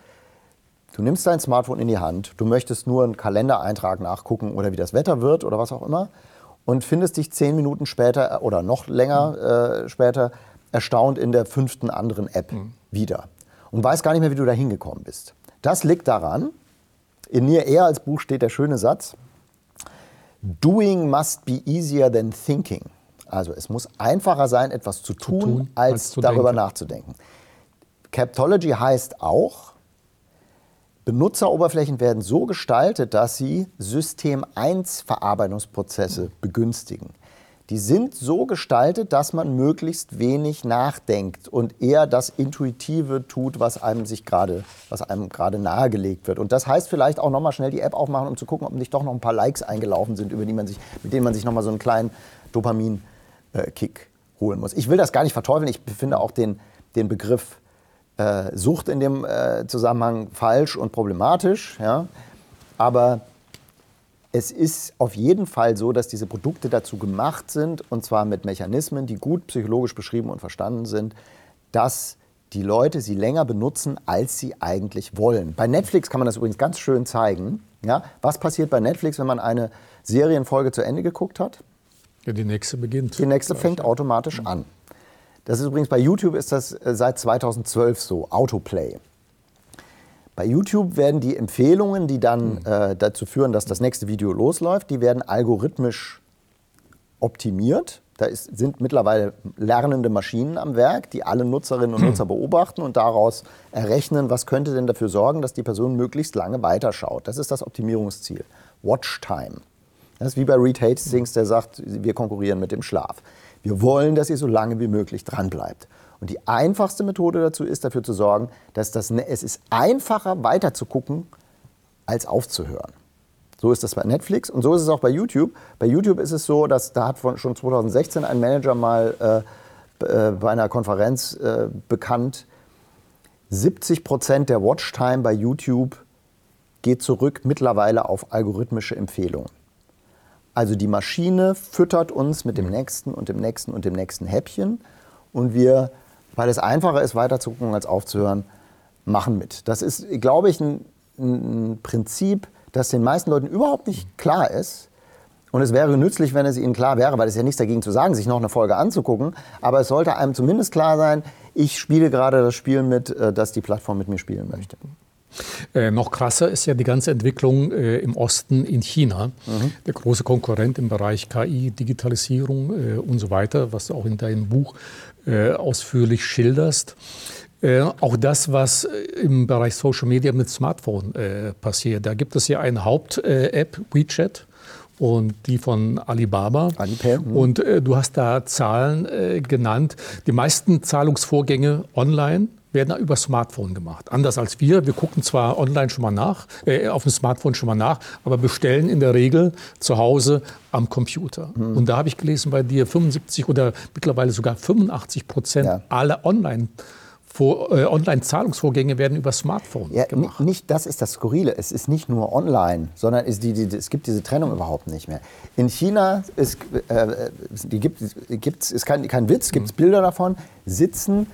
Du nimmst dein Smartphone in die Hand, du möchtest nur einen Kalendereintrag nachgucken oder wie das Wetter wird oder was auch immer und findest dich zehn Minuten später oder noch länger äh, später erstaunt in der fünften anderen App mhm. wieder und weißt gar nicht mehr, wie du da hingekommen bist. Das liegt daran, in mir eher als Buch steht der schöne Satz, Doing must be easier than thinking. Also es muss einfacher sein, etwas zu tun, zu tun als, als zu darüber denken. nachzudenken. Captology heißt auch, Benutzeroberflächen werden so gestaltet, dass sie System 1 Verarbeitungsprozesse begünstigen. Die sind so gestaltet, dass man möglichst wenig nachdenkt und eher das Intuitive tut, was einem sich gerade, was einem gerade nahegelegt wird. Und das heißt vielleicht auch noch mal schnell die App aufmachen, um zu gucken, ob nicht doch noch ein paar Likes eingelaufen sind, über die man sich, mit denen man sich noch mal so einen kleinen Dopamin-Kick holen muss. Ich will das gar nicht verteufeln. Ich finde auch den, den Begriff äh, Sucht in dem äh, Zusammenhang falsch und problematisch. Ja? Aber es ist auf jeden Fall so, dass diese Produkte dazu gemacht sind, und zwar mit Mechanismen, die gut psychologisch beschrieben und verstanden sind, dass die Leute sie länger benutzen, als sie eigentlich wollen. Bei Netflix kann man das übrigens ganz schön zeigen. Ja? Was passiert bei Netflix, wenn man eine Serienfolge zu Ende geguckt hat? Ja, die nächste beginnt. Die nächste fängt automatisch an. Das ist übrigens bei YouTube ist das äh, seit 2012 so, Autoplay. Bei YouTube werden die Empfehlungen, die dann mhm. äh, dazu führen, dass das nächste Video losläuft, die werden algorithmisch optimiert. Da ist, sind mittlerweile lernende Maschinen am Werk, die alle Nutzerinnen und Nutzer beobachten und daraus errechnen, was könnte denn dafür sorgen, dass die Person möglichst lange weiterschaut. Das ist das Optimierungsziel. Watch Time. Das ist wie bei Reed Hastings, der sagt, wir konkurrieren mit dem Schlaf. Wir wollen, dass ihr so lange wie möglich dranbleibt. Und die einfachste Methode dazu ist, dafür zu sorgen, dass das, ne, es ist einfacher weiter zu gucken, als aufzuhören. So ist das bei Netflix und so ist es auch bei YouTube. Bei YouTube ist es so, dass da hat schon 2016 ein Manager mal äh, äh, bei einer Konferenz äh, bekannt, 70 Prozent der Watchtime bei YouTube geht zurück mittlerweile auf algorithmische Empfehlungen. Also die Maschine füttert uns mit dem nächsten und dem nächsten und dem nächsten Häppchen und wir, weil es einfacher ist, weiter zu gucken als aufzuhören, machen mit. Das ist, glaube ich, ein, ein Prinzip, das den meisten Leuten überhaupt nicht klar ist. Und es wäre nützlich, wenn es ihnen klar wäre, weil es ja nichts dagegen zu sagen, sich noch eine Folge anzugucken. Aber es sollte einem zumindest klar sein, ich spiele gerade das Spiel mit, äh, das die Plattform mit mir spielen möchte. Äh, noch krasser ist ja die ganze Entwicklung äh, im Osten in China. Mhm. Der große Konkurrent im Bereich KI, Digitalisierung äh, und so weiter, was du auch in deinem Buch äh, ausführlich schilderst. Äh, auch das, was im Bereich Social Media mit Smartphone äh, passiert. Da gibt es ja eine Haupt-App, WeChat und die von Alibaba. Alipay. Mhm. Und äh, du hast da Zahlen äh, genannt. Die meisten Zahlungsvorgänge online werden über Smartphone gemacht. Anders als wir. Wir gucken zwar online schon mal nach, äh, auf dem Smartphone schon mal nach, aber bestellen in der Regel zu Hause am Computer. Mhm. Und da habe ich gelesen bei dir 75 oder mittlerweile sogar 85 Prozent ja. aller online äh, Online-Zahlungsvorgänge werden über Smartphone ja, gemacht. Nicht, das ist das Skurrile. Es ist nicht nur online, sondern es, die, die, es gibt diese Trennung überhaupt nicht mehr. In China ist, äh, die gibt, gibt's, ist kein, kein Witz, gibt es mhm. Bilder davon, sitzen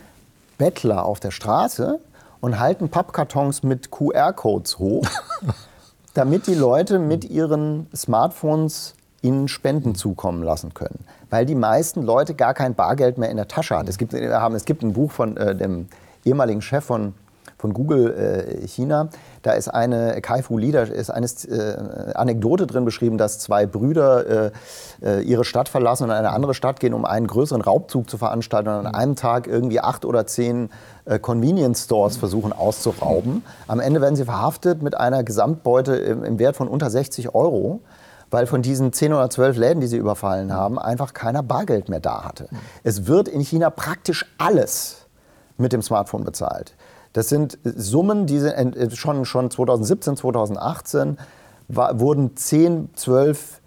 Bettler auf der Straße und halten Pappkartons mit QR-Codes hoch, damit die Leute mit ihren Smartphones ihnen Spenden zukommen lassen können. Weil die meisten Leute gar kein Bargeld mehr in der Tasche haben. Es gibt, haben, es gibt ein Buch von äh, dem ehemaligen Chef von von Google äh, China. Da ist eine Kai-Fu Li, da ist eine äh, Anekdote drin beschrieben, dass zwei Brüder äh, äh, ihre Stadt verlassen und in eine andere Stadt gehen, um einen größeren Raubzug zu veranstalten und an einem Tag irgendwie acht oder zehn äh, Convenience Stores versuchen auszurauben. Am Ende werden sie verhaftet mit einer Gesamtbeute im, im Wert von unter 60 Euro weil von diesen 10 oder 12 Läden, die sie überfallen haben, einfach keiner Bargeld mehr da hatte. Es wird in China praktisch alles mit dem Smartphone bezahlt. Das sind Summen, die sind schon, schon 2017, 2018 war, wurden 10, 12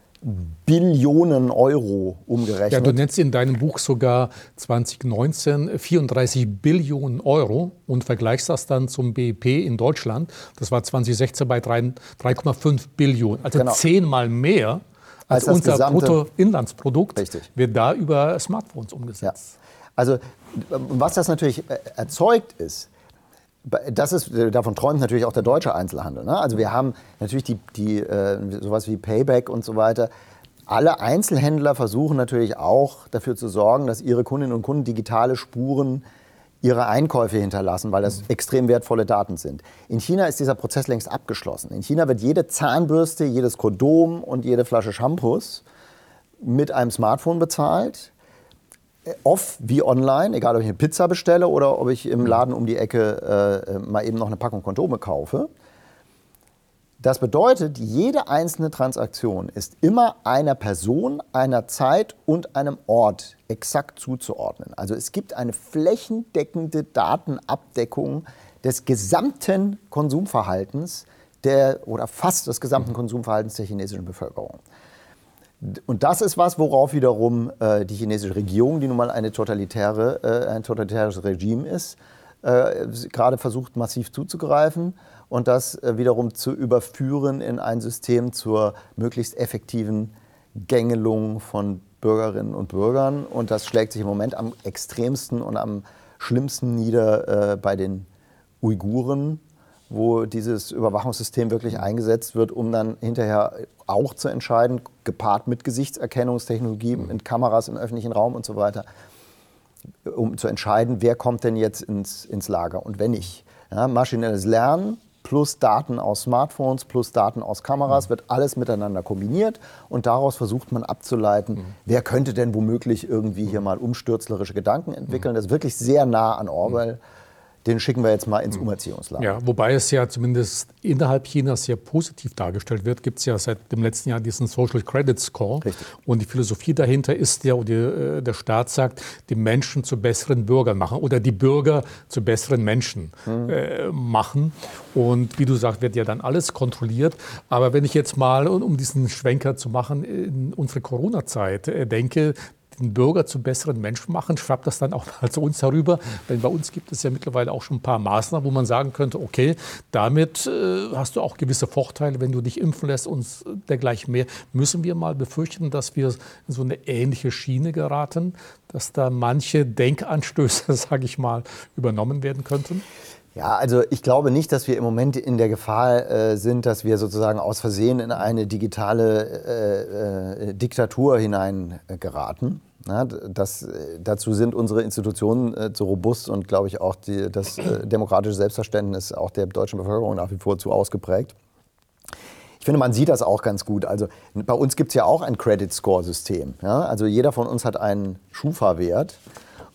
Billionen Euro umgerechnet. Ja, du nennst in deinem Buch sogar 2019 34 Billionen Euro und vergleichst das dann zum BIP in Deutschland. Das war 2016 bei 3,5 Billionen, also genau. zehnmal mehr als, als unser Bruttoinlandsprodukt Richtig. wird da über Smartphones umgesetzt. Ja. Also was das natürlich erzeugt ist, das ist, davon träumt natürlich auch der deutsche Einzelhandel. Ne? Also wir haben natürlich die, die äh, sowas wie Payback und so weiter. Alle Einzelhändler versuchen natürlich auch dafür zu sorgen, dass ihre Kundinnen und Kunden digitale Spuren ihre Einkäufe hinterlassen, weil das extrem wertvolle Daten sind. In China ist dieser Prozess längst abgeschlossen. In China wird jede Zahnbürste, jedes Kondom und jede Flasche Shampoos mit einem Smartphone bezahlt off wie online, egal ob ich eine Pizza bestelle oder ob ich im Laden um die Ecke äh, mal eben noch eine Packung Kondome kaufe. Das bedeutet, jede einzelne Transaktion ist immer einer Person, einer Zeit und einem Ort exakt zuzuordnen. Also es gibt eine flächendeckende Datenabdeckung des gesamten Konsumverhaltens der, oder fast des gesamten Konsumverhaltens der chinesischen Bevölkerung. Und das ist was, worauf wiederum äh, die chinesische Regierung, die nun mal eine totalitäre, äh, ein totalitäres Regime ist, äh, gerade versucht massiv zuzugreifen und das äh, wiederum zu überführen in ein System zur möglichst effektiven Gängelung von Bürgerinnen und Bürgern. Und das schlägt sich im Moment am extremsten und am schlimmsten nieder äh, bei den Uiguren, wo dieses Überwachungssystem wirklich eingesetzt wird, um dann hinterher auch zu entscheiden, gepaart mit Gesichtserkennungstechnologie, mhm. mit Kameras im öffentlichen Raum und so weiter, um zu entscheiden, wer kommt denn jetzt ins, ins Lager und wenn nicht. Ja, maschinelles Lernen plus Daten aus Smartphones plus Daten aus Kameras mhm. wird alles miteinander kombiniert und daraus versucht man abzuleiten, mhm. wer könnte denn womöglich irgendwie hier mal umstürzlerische Gedanken entwickeln. Mhm. Das ist wirklich sehr nah an Orwell. Mhm den schicken wir jetzt mal ins. Umerziehungslager. Ja, wobei es ja zumindest innerhalb Chinas sehr positiv dargestellt wird, gibt es ja seit dem letzten Jahr diesen Social Credit Score. Richtig. Und die Philosophie dahinter ist ja, die, äh, der Staat sagt, die Menschen zu besseren Bürgern machen oder die Bürger zu besseren Menschen mhm. äh, machen. Und wie du sagst, wird ja dann alles kontrolliert. Aber wenn ich jetzt mal, um diesen Schwenker zu machen, in unsere Corona-Zeit äh, denke, den Bürger zu besseren Menschen machen, schwappt das dann auch mal zu uns herüber. Denn bei uns gibt es ja mittlerweile auch schon ein paar Maßnahmen, wo man sagen könnte, okay, damit äh, hast du auch gewisse Vorteile, wenn du dich impfen lässt und dergleichen mehr. Müssen wir mal befürchten, dass wir in so eine ähnliche Schiene geraten, dass da manche Denkanstöße, sage ich mal, übernommen werden könnten? Ja, also ich glaube nicht, dass wir im Moment in der Gefahr äh, sind, dass wir sozusagen aus Versehen in eine digitale äh, äh, Diktatur hineingeraten. Ja, das, dazu sind unsere Institutionen äh, zu robust und, glaube ich, auch die, das äh, demokratische Selbstverständnis auch der deutschen Bevölkerung nach wie vor zu ausgeprägt. Ich finde, man sieht das auch ganz gut. Also bei uns gibt es ja auch ein Credit Score System. Ja? Also jeder von uns hat einen Schufa-Wert.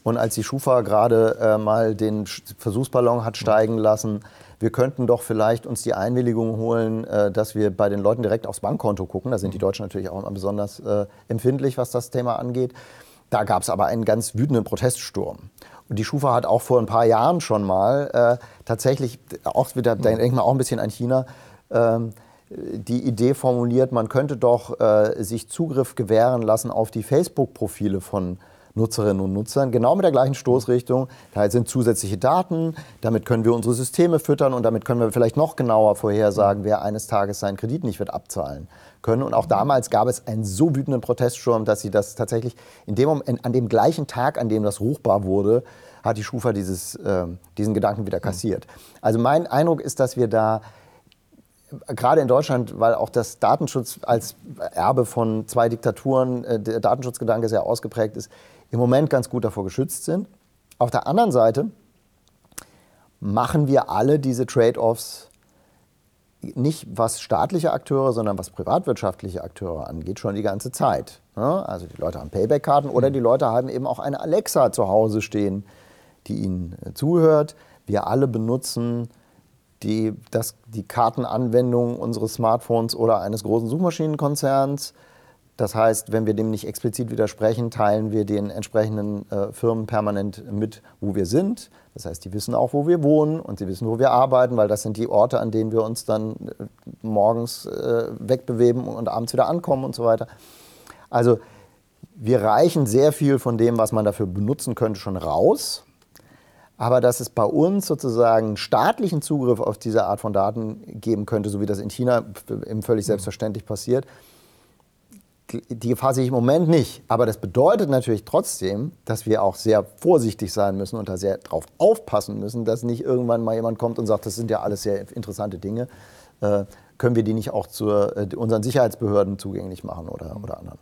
Und als die Schufa gerade äh, mal den Versuchsballon hat steigen lassen, wir könnten doch vielleicht uns die Einwilligung holen, äh, dass wir bei den Leuten direkt aufs Bankkonto gucken. Da sind die Deutschen natürlich auch immer besonders äh, empfindlich, was das Thema angeht. Da gab es aber einen ganz wütenden Proteststurm. Und die Schufa hat auch vor ein paar Jahren schon mal äh, tatsächlich, auch wieder, da denkt man auch ein bisschen an China, ähm, die Idee formuliert, man könnte doch äh, sich Zugriff gewähren lassen auf die Facebook-Profile von Nutzerinnen und Nutzern, genau mit der gleichen Stoßrichtung. Da sind zusätzliche Daten, damit können wir unsere Systeme füttern und damit können wir vielleicht noch genauer vorhersagen, wer eines Tages seinen Kredit nicht wird abzahlen können. Und auch damals gab es einen so wütenden Proteststurm, dass sie das tatsächlich in dem Moment, an dem gleichen Tag, an dem das ruchbar wurde, hat die Schufa dieses, äh, diesen Gedanken wieder kassiert. Also mein Eindruck ist, dass wir da gerade in Deutschland, weil auch das Datenschutz als Erbe von zwei Diktaturen, äh, der Datenschutzgedanke sehr ausgeprägt ist, im Moment ganz gut davor geschützt sind. Auf der anderen Seite machen wir alle diese Trade-offs nicht was staatliche Akteure, sondern was privatwirtschaftliche Akteure angeht, schon die ganze Zeit. Also die Leute haben Payback-Karten oder die Leute haben eben auch eine Alexa zu Hause stehen, die ihnen äh, zuhört. Wir alle benutzen die, das, die Kartenanwendung unseres Smartphones oder eines großen Suchmaschinenkonzerns. Das heißt, wenn wir dem nicht explizit widersprechen, teilen wir den entsprechenden äh, Firmen permanent mit, wo wir sind. Das heißt, die wissen auch, wo wir wohnen und sie wissen, wo wir arbeiten, weil das sind die Orte, an denen wir uns dann äh, morgens äh, wegbewegen und abends wieder ankommen und so weiter. Also wir reichen sehr viel von dem, was man dafür benutzen könnte, schon raus. Aber dass es bei uns sozusagen staatlichen Zugriff auf diese Art von Daten geben könnte, so wie das in China eben völlig selbstverständlich passiert, die Gefahr sehe ich im Moment nicht. Aber das bedeutet natürlich trotzdem, dass wir auch sehr vorsichtig sein müssen und da sehr drauf aufpassen müssen, dass nicht irgendwann mal jemand kommt und sagt, das sind ja alles sehr interessante Dinge. Äh, können wir die nicht auch zu äh, unseren Sicherheitsbehörden zugänglich machen oder, oder anderen?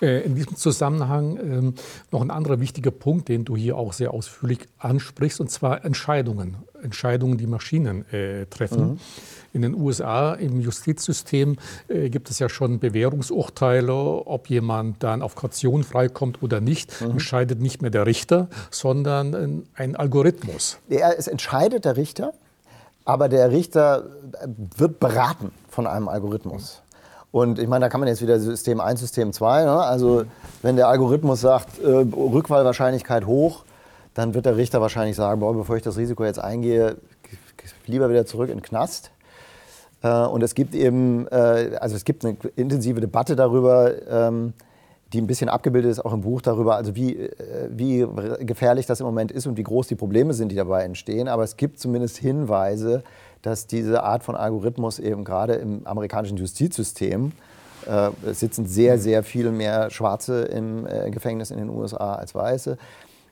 Äh, in diesem Zusammenhang ähm, noch ein anderer wichtiger Punkt, den du hier auch sehr ausführlich ansprichst, und zwar Entscheidungen. Entscheidungen, die Maschinen äh, treffen. Mhm. In den USA im Justizsystem äh, gibt es ja schon Bewährungsurteile, ob jemand dann auf Kaution freikommt oder nicht, mhm. entscheidet nicht mehr der Richter, sondern äh, ein Algorithmus. Ja, es entscheidet der Richter, aber der Richter wird beraten von einem Algorithmus. Und ich meine, da kann man jetzt wieder System 1, System 2. Ne? Also wenn der Algorithmus sagt, äh, Rückwahlwahrscheinlichkeit hoch, dann wird der Richter wahrscheinlich sagen, boah, bevor ich das Risiko jetzt eingehe, lieber wieder zurück in den Knast. Äh, und es gibt eben, äh, also es gibt eine intensive Debatte darüber, ähm, die ein bisschen abgebildet ist, auch im Buch darüber, also wie, äh, wie gefährlich das im Moment ist und wie groß die Probleme sind, die dabei entstehen. Aber es gibt zumindest Hinweise, dass diese Art von Algorithmus eben gerade im amerikanischen Justizsystem, äh, es sitzen sehr, sehr viel mehr Schwarze im äh, Gefängnis in den USA als Weiße,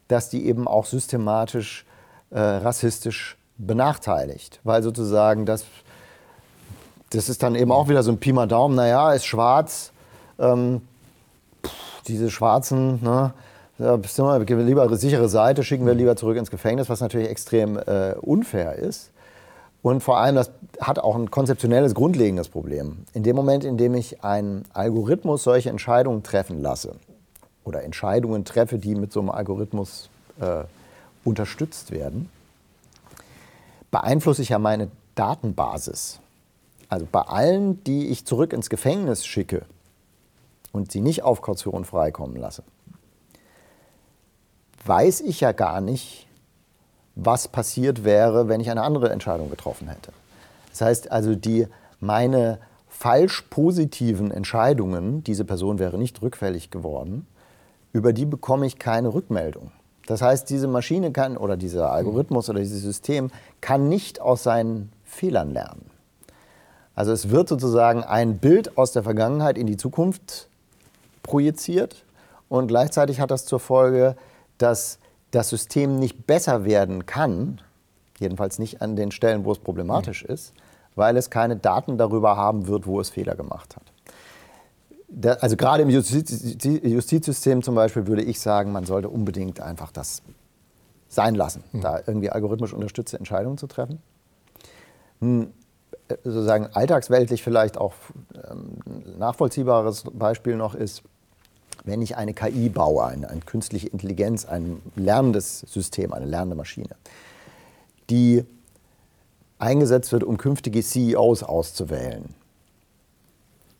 dass die eben auch systematisch äh, rassistisch benachteiligt. Weil sozusagen das, das ist dann eben auch wieder so ein Pi mal Daumen, naja, ist schwarz, ähm, pff, diese Schwarzen, ne, ja, bist du mal, lieber sichere Seite, schicken wir lieber zurück ins Gefängnis, was natürlich extrem äh, unfair ist. Und vor allem, das hat auch ein konzeptionelles, grundlegendes Problem. In dem Moment, in dem ich einen Algorithmus solche Entscheidungen treffen lasse oder Entscheidungen treffe, die mit so einem Algorithmus äh, unterstützt werden, beeinflusse ich ja meine Datenbasis. Also bei allen, die ich zurück ins Gefängnis schicke und sie nicht auf Kaution freikommen lasse, weiß ich ja gar nicht, was passiert wäre, wenn ich eine andere Entscheidung getroffen hätte. Das heißt also, die, meine falsch positiven Entscheidungen, diese Person wäre nicht rückfällig geworden, über die bekomme ich keine Rückmeldung. Das heißt, diese Maschine kann oder dieser Algorithmus oder dieses System kann nicht aus seinen Fehlern lernen. Also es wird sozusagen ein Bild aus der Vergangenheit in die Zukunft projiziert und gleichzeitig hat das zur Folge, dass das System nicht besser werden kann, jedenfalls nicht an den Stellen, wo es problematisch mhm. ist, weil es keine Daten darüber haben wird, wo es Fehler gemacht hat. Da, also gerade im Justiz, Justizsystem zum Beispiel würde ich sagen, man sollte unbedingt einfach das sein lassen, mhm. da irgendwie algorithmisch unterstützte Entscheidungen zu treffen. Hm, sozusagen alltagsweltlich vielleicht auch ähm, nachvollziehbares Beispiel noch ist, wenn ich eine KI baue, eine, eine künstliche Intelligenz, ein lernendes System, eine lernende Maschine, die eingesetzt wird, um künftige CEOs auszuwählen.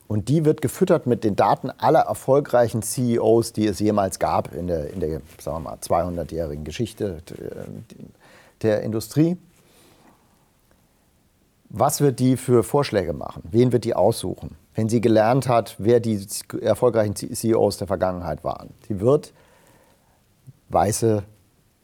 Und die wird gefüttert mit den Daten aller erfolgreichen CEOs, die es jemals gab in der, in der sagen wir mal, 200-jährigen Geschichte der Industrie. Was wird die für Vorschläge machen? Wen wird die aussuchen? wenn sie gelernt hat, wer die erfolgreichen CEOs der Vergangenheit waren. Sie wird weiße,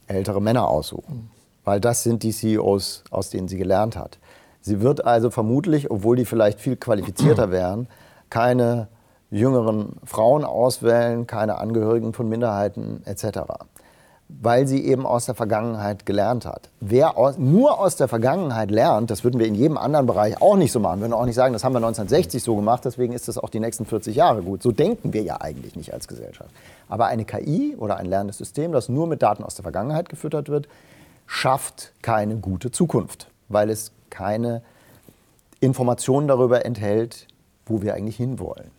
ältere Männer aussuchen, weil das sind die CEOs, aus denen sie gelernt hat. Sie wird also vermutlich, obwohl die vielleicht viel qualifizierter wären, keine jüngeren Frauen auswählen, keine Angehörigen von Minderheiten etc weil sie eben aus der Vergangenheit gelernt hat. Wer aus, nur aus der Vergangenheit lernt, das würden wir in jedem anderen Bereich auch nicht so machen. Wir würden auch nicht sagen, das haben wir 1960 so gemacht, deswegen ist das auch die nächsten 40 Jahre gut. So denken wir ja eigentlich nicht als Gesellschaft. Aber eine KI oder ein lernendes System, das nur mit Daten aus der Vergangenheit gefüttert wird, schafft keine gute Zukunft, weil es keine Informationen darüber enthält, wo wir eigentlich hinwollen.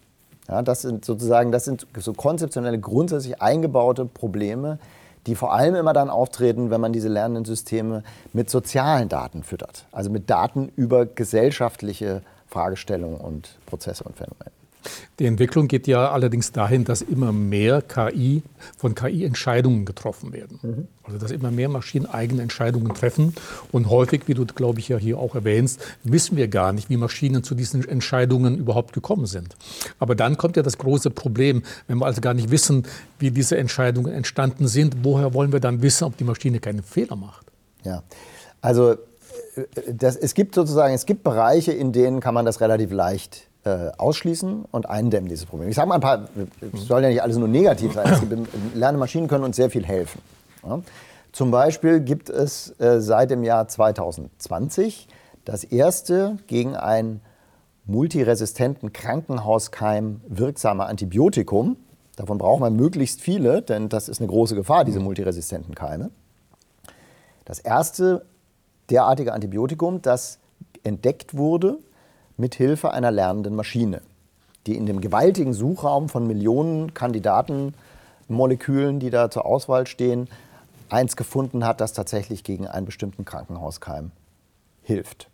Ja, das sind sozusagen, das sind so konzeptionelle, grundsätzlich eingebaute Probleme, die vor allem immer dann auftreten, wenn man diese lernenden Systeme mit sozialen Daten füttert. Also mit Daten über gesellschaftliche Fragestellungen und Prozesse und Phänomene. Die Entwicklung geht ja allerdings dahin, dass immer mehr KI von KI Entscheidungen getroffen werden. Mhm. Also dass immer mehr Maschinen eigene Entscheidungen treffen. Und häufig, wie du, glaube ich, ja hier auch erwähnst, wissen wir gar nicht, wie Maschinen zu diesen Entscheidungen überhaupt gekommen sind. Aber dann kommt ja das große Problem, wenn wir also gar nicht wissen, wie diese Entscheidungen entstanden sind, woher wollen wir dann wissen, ob die Maschine keinen Fehler macht? Ja, also äh, das, es gibt sozusagen, es gibt Bereiche, in denen kann man das relativ leicht äh, ausschließen und eindämmen, dieses Problem. Ich sage mal ein paar, es soll ja nicht alles nur negativ sein. Es gibt, Lernemaschinen können uns sehr viel helfen. Ja? Zum Beispiel gibt es äh, seit dem Jahr 2020 das erste gegen ein multiresistenten Krankenhauskeim wirksame Antibiotikum. Davon braucht man möglichst viele, denn das ist eine große Gefahr, diese multiresistenten Keime. Das erste derartige Antibiotikum, das entdeckt wurde mit Hilfe einer lernenden Maschine, die in dem gewaltigen Suchraum von Millionen Kandidatenmolekülen, die da zur Auswahl stehen, eins gefunden hat, das tatsächlich gegen einen bestimmten Krankenhauskeim hilft.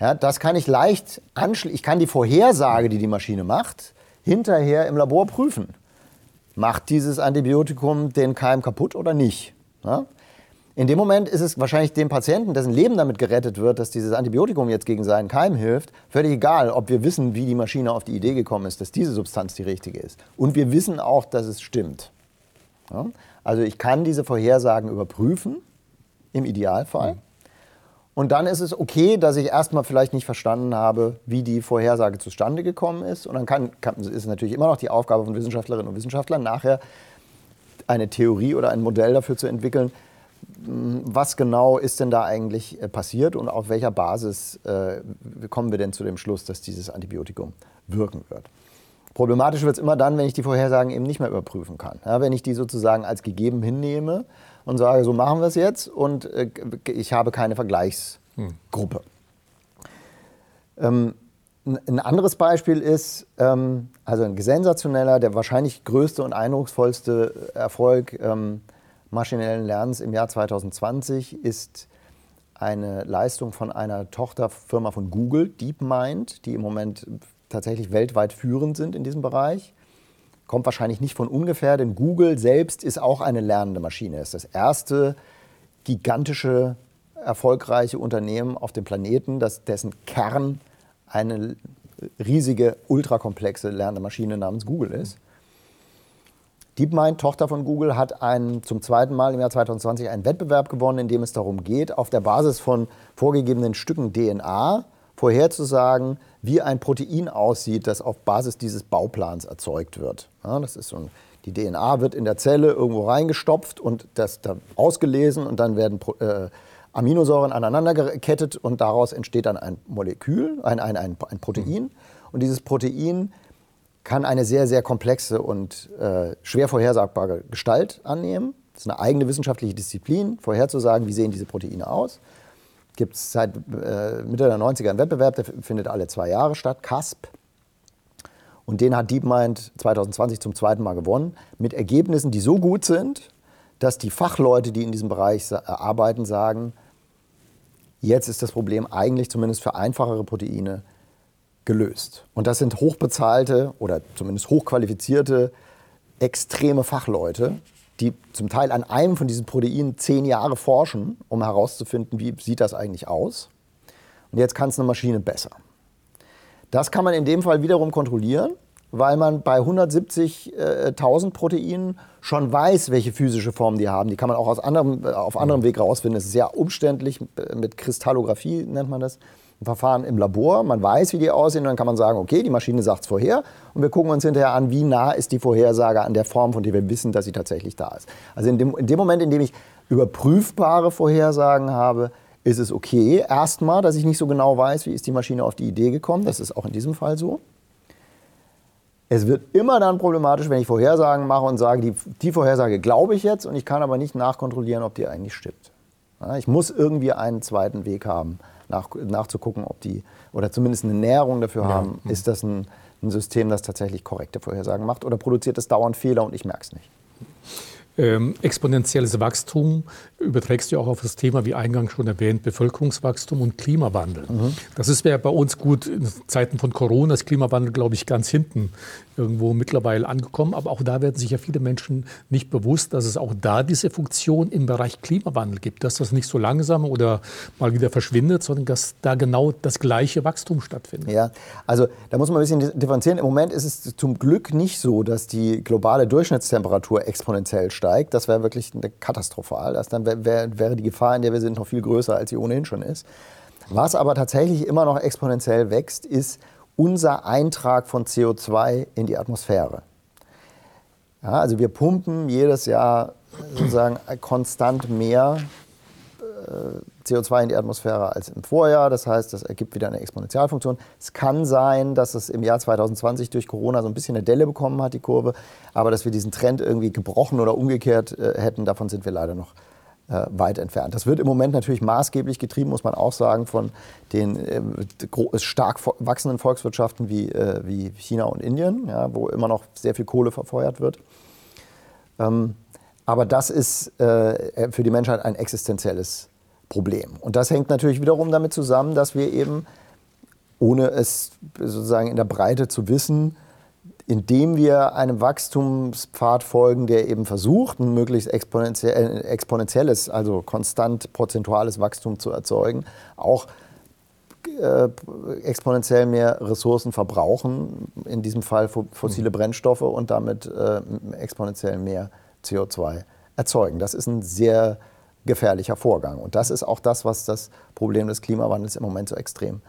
Ja, das kann ich leicht anschließen. Ich kann die Vorhersage, die die Maschine macht, hinterher im Labor prüfen. Macht dieses Antibiotikum den Keim kaputt oder nicht? Ja? In dem Moment ist es wahrscheinlich dem Patienten, dessen Leben damit gerettet wird, dass dieses Antibiotikum jetzt gegen seinen Keim hilft, völlig egal, ob wir wissen, wie die Maschine auf die Idee gekommen ist, dass diese Substanz die richtige ist. Und wir wissen auch, dass es stimmt. Ja? Also ich kann diese Vorhersagen überprüfen, im Idealfall. Und dann ist es okay, dass ich erstmal vielleicht nicht verstanden habe, wie die Vorhersage zustande gekommen ist. Und dann kann, kann, ist es natürlich immer noch die Aufgabe von Wissenschaftlerinnen und Wissenschaftlern, nachher eine Theorie oder ein Modell dafür zu entwickeln, was genau ist denn da eigentlich äh, passiert und auf welcher Basis äh, kommen wir denn zu dem Schluss, dass dieses Antibiotikum wirken wird. Problematisch wird es immer dann, wenn ich die Vorhersagen eben nicht mehr überprüfen kann. Ja, wenn ich die sozusagen als gegeben hinnehme und sage, so machen wir es jetzt und äh, ich habe keine Vergleichsgruppe. Hm. Ähm, ein anderes Beispiel ist, ähm, also ein sensationeller, der wahrscheinlich größte und eindrucksvollste Erfolg ähm, maschinellen Lernens im Jahr 2020 ist eine Leistung von einer Tochterfirma von Google, DeepMind, die im Moment tatsächlich weltweit führend sind in diesem Bereich. Kommt wahrscheinlich nicht von ungefähr, denn Google selbst ist auch eine lernende Maschine. Es ist das erste gigantische, erfolgreiche Unternehmen auf dem Planeten, das, dessen Kern eine riesige, ultrakomplexe lernende Maschine namens Google ist. DeepMind, Tochter von Google, hat einen, zum zweiten Mal im Jahr 2020 einen Wettbewerb gewonnen, in dem es darum geht, auf der Basis von vorgegebenen Stücken DNA vorherzusagen, wie ein Protein aussieht, das auf Basis dieses Bauplans erzeugt wird. Ja, das ist so ein, die DNA wird in der Zelle irgendwo reingestopft und das da ausgelesen und dann werden äh, Aminosäuren aneinander gekettet und daraus entsteht dann ein Molekül, ein, ein, ein, ein Protein. Und dieses Protein kann eine sehr, sehr komplexe und äh, schwer vorhersagbare Gestalt annehmen. Das ist eine eigene wissenschaftliche Disziplin, vorherzusagen, wie sehen diese Proteine aus gibt es seit äh, Mitte der 90er einen Wettbewerb, der findet alle zwei Jahre statt, CASP. Und den hat DeepMind 2020 zum zweiten Mal gewonnen, mit Ergebnissen, die so gut sind, dass die Fachleute, die in diesem Bereich äh, arbeiten, sagen, jetzt ist das Problem eigentlich zumindest für einfachere Proteine gelöst. Und das sind hochbezahlte oder zumindest hochqualifizierte, extreme Fachleute, die zum Teil an einem von diesen Proteinen zehn Jahre forschen, um herauszufinden, wie sieht das eigentlich aus. Und jetzt kann es eine Maschine besser. Das kann man in dem Fall wiederum kontrollieren, weil man bei 170.000 Proteinen schon weiß, welche physische Form die haben. Die kann man auch anderem, auf anderem Weg herausfinden. Es ist sehr umständlich, mit Kristallographie nennt man das. Verfahren im Labor, man weiß, wie die aussehen, und dann kann man sagen, okay, die Maschine sagt es vorher und wir gucken uns hinterher an, wie nah ist die Vorhersage an der Form, von der wir wissen, dass sie tatsächlich da ist. Also in dem, in dem Moment, in dem ich überprüfbare Vorhersagen habe, ist es okay, erstmal, dass ich nicht so genau weiß, wie ist die Maschine auf die Idee gekommen, das ist auch in diesem Fall so. Es wird immer dann problematisch, wenn ich Vorhersagen mache und sage, die, die Vorhersage glaube ich jetzt und ich kann aber nicht nachkontrollieren, ob die eigentlich stimmt. Ich muss irgendwie einen zweiten Weg haben nach, nachzugucken, ob die, oder zumindest eine Näherung dafür haben, ja. ist das ein, ein System, das tatsächlich korrekte Vorhersagen macht oder produziert es dauernd Fehler und ich merke es nicht. Ähm, exponentielles Wachstum überträgst du auch auf das Thema, wie eingangs schon erwähnt, Bevölkerungswachstum und Klimawandel. Mhm. Das ist ja bei uns gut in Zeiten von Corona, ist Klimawandel, glaube ich, ganz hinten irgendwo mittlerweile angekommen. Aber auch da werden sich ja viele Menschen nicht bewusst, dass es auch da diese Funktion im Bereich Klimawandel gibt, dass das nicht so langsam oder mal wieder verschwindet, sondern dass da genau das gleiche Wachstum stattfindet. Ja, also da muss man ein bisschen differenzieren. Im Moment ist es zum Glück nicht so, dass die globale Durchschnittstemperatur exponentiell steigt. Das wäre wirklich katastrophal. Das dann wär, wär, wäre die Gefahr, in der wir sind, noch viel größer, als sie ohnehin schon ist. Was aber tatsächlich immer noch exponentiell wächst, ist unser Eintrag von CO2 in die Atmosphäre. Ja, also wir pumpen jedes Jahr sozusagen konstant mehr CO2 in die Atmosphäre als im Vorjahr. Das heißt, das ergibt wieder eine Exponentialfunktion. Es kann sein, dass es im Jahr 2020 durch Corona so ein bisschen eine Delle bekommen hat, die Kurve. Aber dass wir diesen Trend irgendwie gebrochen oder umgekehrt äh, hätten, davon sind wir leider noch äh, weit entfernt. Das wird im Moment natürlich maßgeblich getrieben, muss man auch sagen, von den äh, stark wachsenden Volkswirtschaften wie, äh, wie China und Indien, ja, wo immer noch sehr viel Kohle verfeuert wird. Ähm, aber das ist äh, für die Menschheit ein existenzielles Problem. Und das hängt natürlich wiederum damit zusammen, dass wir eben, ohne es sozusagen in der Breite zu wissen, indem wir einem Wachstumspfad folgen, der eben versucht, ein möglichst exponentiell, exponentielles, also konstant prozentuales Wachstum zu erzeugen, auch äh, exponentiell mehr Ressourcen verbrauchen, in diesem Fall fossile mhm. Brennstoffe und damit äh, exponentiell mehr CO2 erzeugen. Das ist ein sehr gefährlicher Vorgang. Und das ist auch das, was das Problem des Klimawandels im Moment so extrem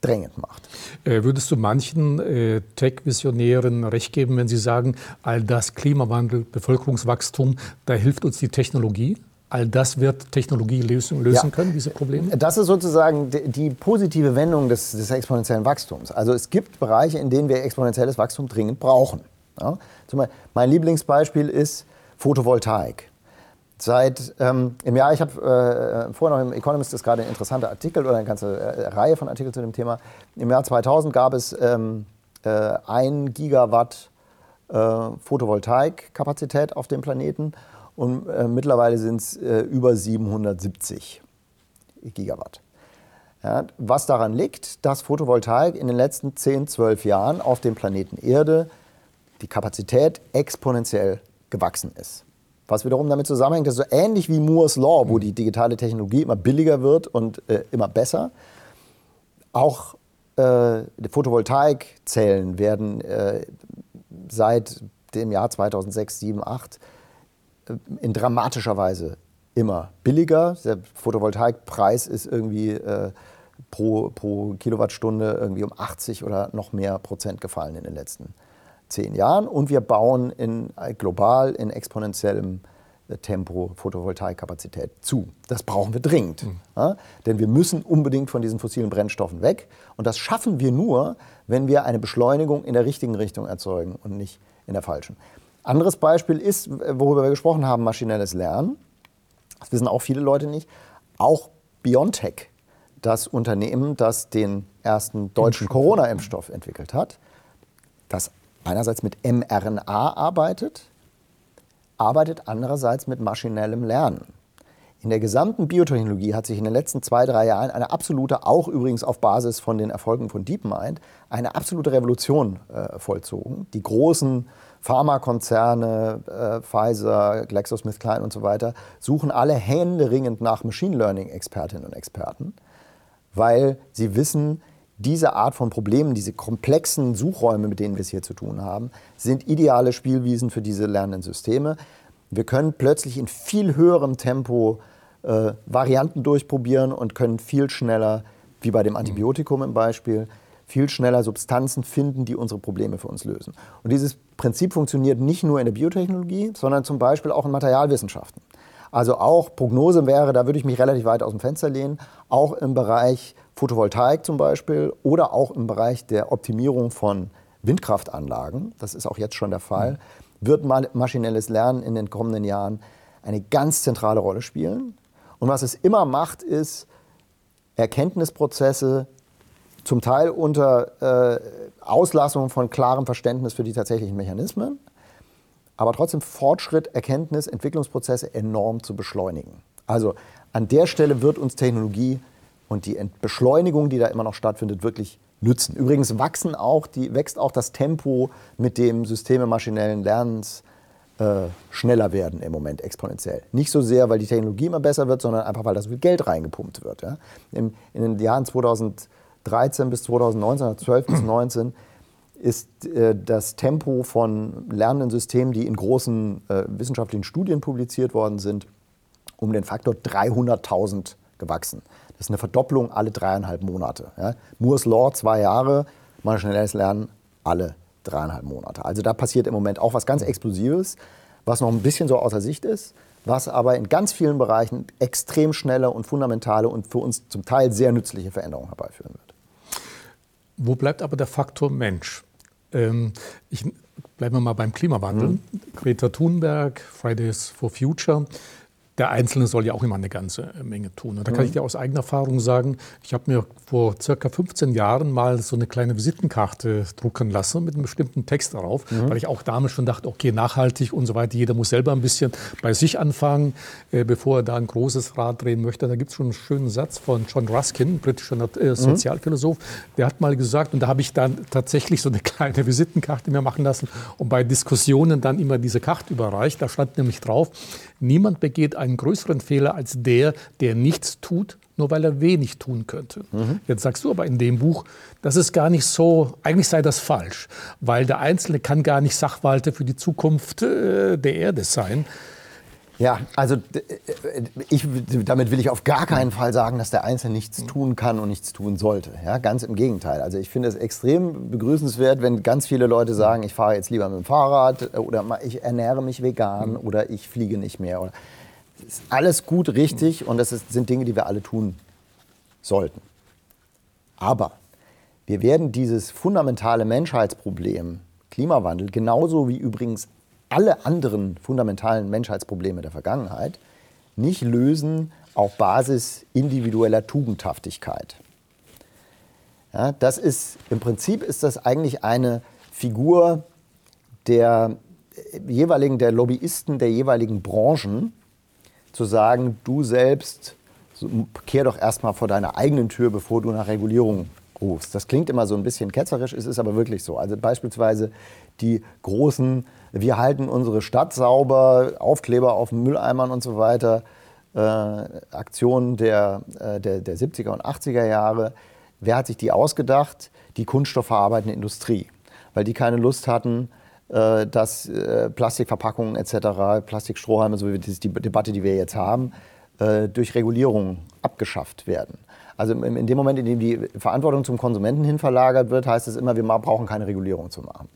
drängend macht. Äh, würdest du manchen äh, Tech-Visionären recht geben, wenn sie sagen, all das Klimawandel, Bevölkerungswachstum, da hilft uns die Technologie? All das wird Technologie lösen, lösen ja. können, diese Probleme? Das ist sozusagen die, die positive Wendung des, des, exponentiellen Wachstums. Also es gibt Bereiche, in denen wir exponentielles Wachstum dringend brauchen. Ja? Beispiel, mein Lieblingsbeispiel ist Photovoltaik. Seit ähm, im Jahr, ich habe äh, vorher noch im Economist ist gerade ein interessanter Artikel oder eine ganze äh, Reihe von Artikeln zu dem Thema. Im Jahr 2000 gab es ähm, äh, ein Gigawatt äh, Photovoltaikkapazität auf dem Planeten und äh, mittlerweile sind es äh, über 770 Gigawatt. Ja, was daran liegt, dass Photovoltaik in den letzten 10, 12 Jahren auf dem Planeten Erde die Kapazität exponentiell gewachsen ist. Was wiederum damit zusammenhängt, dass so ähnlich wie Moore's Law, wo die digitale Technologie immer billiger wird und äh, immer besser, auch äh, die Photovoltaikzellen werden äh, seit dem Jahr 2006, 2007, 2008 in dramatischer Weise immer billiger. Der Photovoltaikpreis ist irgendwie äh, pro, pro Kilowattstunde irgendwie um 80 oder noch mehr Prozent gefallen in den letzten Jahren zehn Jahren und wir bauen in, global in exponentiellem äh, Tempo Photovoltaikkapazität zu. Das brauchen wir dringend. Mhm. Ja? Denn wir müssen unbedingt von diesen fossilen Brennstoffen weg. Und das schaffen wir nur, wenn wir eine Beschleunigung in der richtigen Richtung erzeugen und nicht in der falschen. Anderes Beispiel ist, worüber wir gesprochen haben, maschinelles Lernen. Das wissen auch viele Leute nicht. Auch BioNTech, das Unternehmen, das den ersten deutschen Corona-Impfstoff entwickelt hat, das einerseits mit mRNA arbeitet, arbeitet andererseits mit maschinellem Lernen. In der gesamten Biotechnologie hat sich in den letzten zwei, drei Jahren eine absolute, auch übrigens auf Basis von den Erfolgen von DeepMind, eine absolute Revolution äh, vollzogen. Die großen Pharmakonzerne, äh, Pfizer, GlaxoSmithKline und so weiter, suchen alle händeringend nach Machine Learning-Expertinnen und Experten, weil sie wissen, diese Art von Problemen, diese komplexen Suchräume, mit denen wir es hier zu tun haben, sind ideale Spielwiesen für diese lernenden Systeme. Wir können plötzlich in viel höherem Tempo äh, Varianten durchprobieren und können viel schneller, wie bei dem Antibiotikum im Beispiel, viel schneller Substanzen finden, die unsere Probleme für uns lösen. Und dieses Prinzip funktioniert nicht nur in der Biotechnologie, sondern zum Beispiel auch in Materialwissenschaften. Also auch Prognose wäre, da würde ich mich relativ weit aus dem Fenster lehnen, auch im Bereich Photovoltaik zum Beispiel oder auch im Bereich der Optimierung von Windkraftanlagen, das ist auch jetzt schon der Fall, wird maschinelles Lernen in den kommenden Jahren eine ganz zentrale Rolle spielen. Und was es immer macht, ist Erkenntnisprozesse zum Teil unter äh, Auslassung von klarem Verständnis für die tatsächlichen Mechanismen, aber trotzdem Fortschritt, Erkenntnis, Entwicklungsprozesse enorm zu beschleunigen. Also an der Stelle wird uns Technologie und die Beschleunigung, die da immer noch stattfindet, wirklich nützen. Übrigens wachsen auch die, wächst auch das Tempo, mit dem Systeme maschinellen Lernens äh, schneller werden im Moment exponentiell. Nicht so sehr, weil die Technologie immer besser wird, sondern einfach, weil da so viel Geld reingepumpt wird. Ja? In, in den Jahren 2013 bis 2019, 12 bis 2019, ist äh, das Tempo von lernenden Systemen, die in großen äh, wissenschaftlichen Studien publiziert worden sind, um den Faktor 300.000 gewachsen. Das ist eine Verdopplung alle dreieinhalb Monate. Ja. Moore's Law, zwei Jahre, maschinelles Lernen alle dreieinhalb Monate. Also da passiert im Moment auch was ganz Explosives, was noch ein bisschen so außer Sicht ist, was aber in ganz vielen Bereichen extrem schnelle und fundamentale und für uns zum Teil sehr nützliche Veränderungen herbeiführen wird. Wo bleibt aber der Faktor Mensch? Ähm, ich bleibe mal beim Klimawandel. Mhm. Greta Thunberg, Fridays for Future, der Einzelne soll ja auch immer eine ganze Menge tun. Und da kann ich mhm. dir aus eigener Erfahrung sagen, ich habe mir vor circa 15 Jahren mal so eine kleine Visitenkarte drucken lassen mit einem bestimmten Text darauf, mhm. weil ich auch damals schon dachte, okay, nachhaltig und so weiter, jeder muss selber ein bisschen bei sich anfangen, äh, bevor er da ein großes Rad drehen möchte. Da gibt es schon einen schönen Satz von John Ruskin, britischer äh, mhm. Sozialphilosoph, der hat mal gesagt, und da habe ich dann tatsächlich so eine kleine Visitenkarte mir machen lassen und bei Diskussionen dann immer diese Karte überreicht. Da stand nämlich drauf, niemand begeht ein einen größeren Fehler als der, der nichts tut, nur weil er wenig tun könnte. Mhm. Jetzt sagst du aber in dem Buch, das ist gar nicht so, eigentlich sei das falsch, weil der Einzelne kann gar nicht Sachwalter für die Zukunft äh, der Erde sein. Ja, also äh, ich, damit will ich auf gar keinen Fall sagen, dass der Einzelne nichts tun kann und nichts tun sollte. Ja, ganz im Gegenteil. Also ich finde es extrem begrüßenswert, wenn ganz viele Leute sagen, ich fahre jetzt lieber mit dem Fahrrad äh, oder ich ernähre mich vegan oder ich fliege nicht mehr. Ist alles gut, richtig und das ist, sind Dinge, die wir alle tun sollten. Aber wir werden dieses fundamentale Menschheitsproblem, Klimawandel, genauso wie übrigens alle anderen fundamentalen Menschheitsprobleme der Vergangenheit, nicht lösen auf Basis individueller Tugendhaftigkeit. Ja, das ist, Im Prinzip ist das eigentlich eine Figur der jeweiligen, der Lobbyisten der jeweiligen Branchen, zu sagen, du selbst kehr doch erstmal vor deiner eigenen Tür, bevor du nach Regulierung rufst. Das klingt immer so ein bisschen ketzerisch, es ist aber wirklich so. Also beispielsweise die großen, wir halten unsere Stadt sauber, Aufkleber auf Mülleimern und so weiter, äh, Aktionen der, äh, der, der 70er und 80er Jahre. Wer hat sich die ausgedacht? Die kunststoffverarbeitende Industrie, weil die keine Lust hatten, dass äh, Plastikverpackungen etc., Plastikstrohhalme, so wie die Debatte, die wir jetzt haben, äh, durch Regulierung abgeschafft werden. Also in dem Moment, in dem die Verantwortung zum Konsumenten hin verlagert wird, heißt es immer, wir brauchen keine Regulierung zu machen.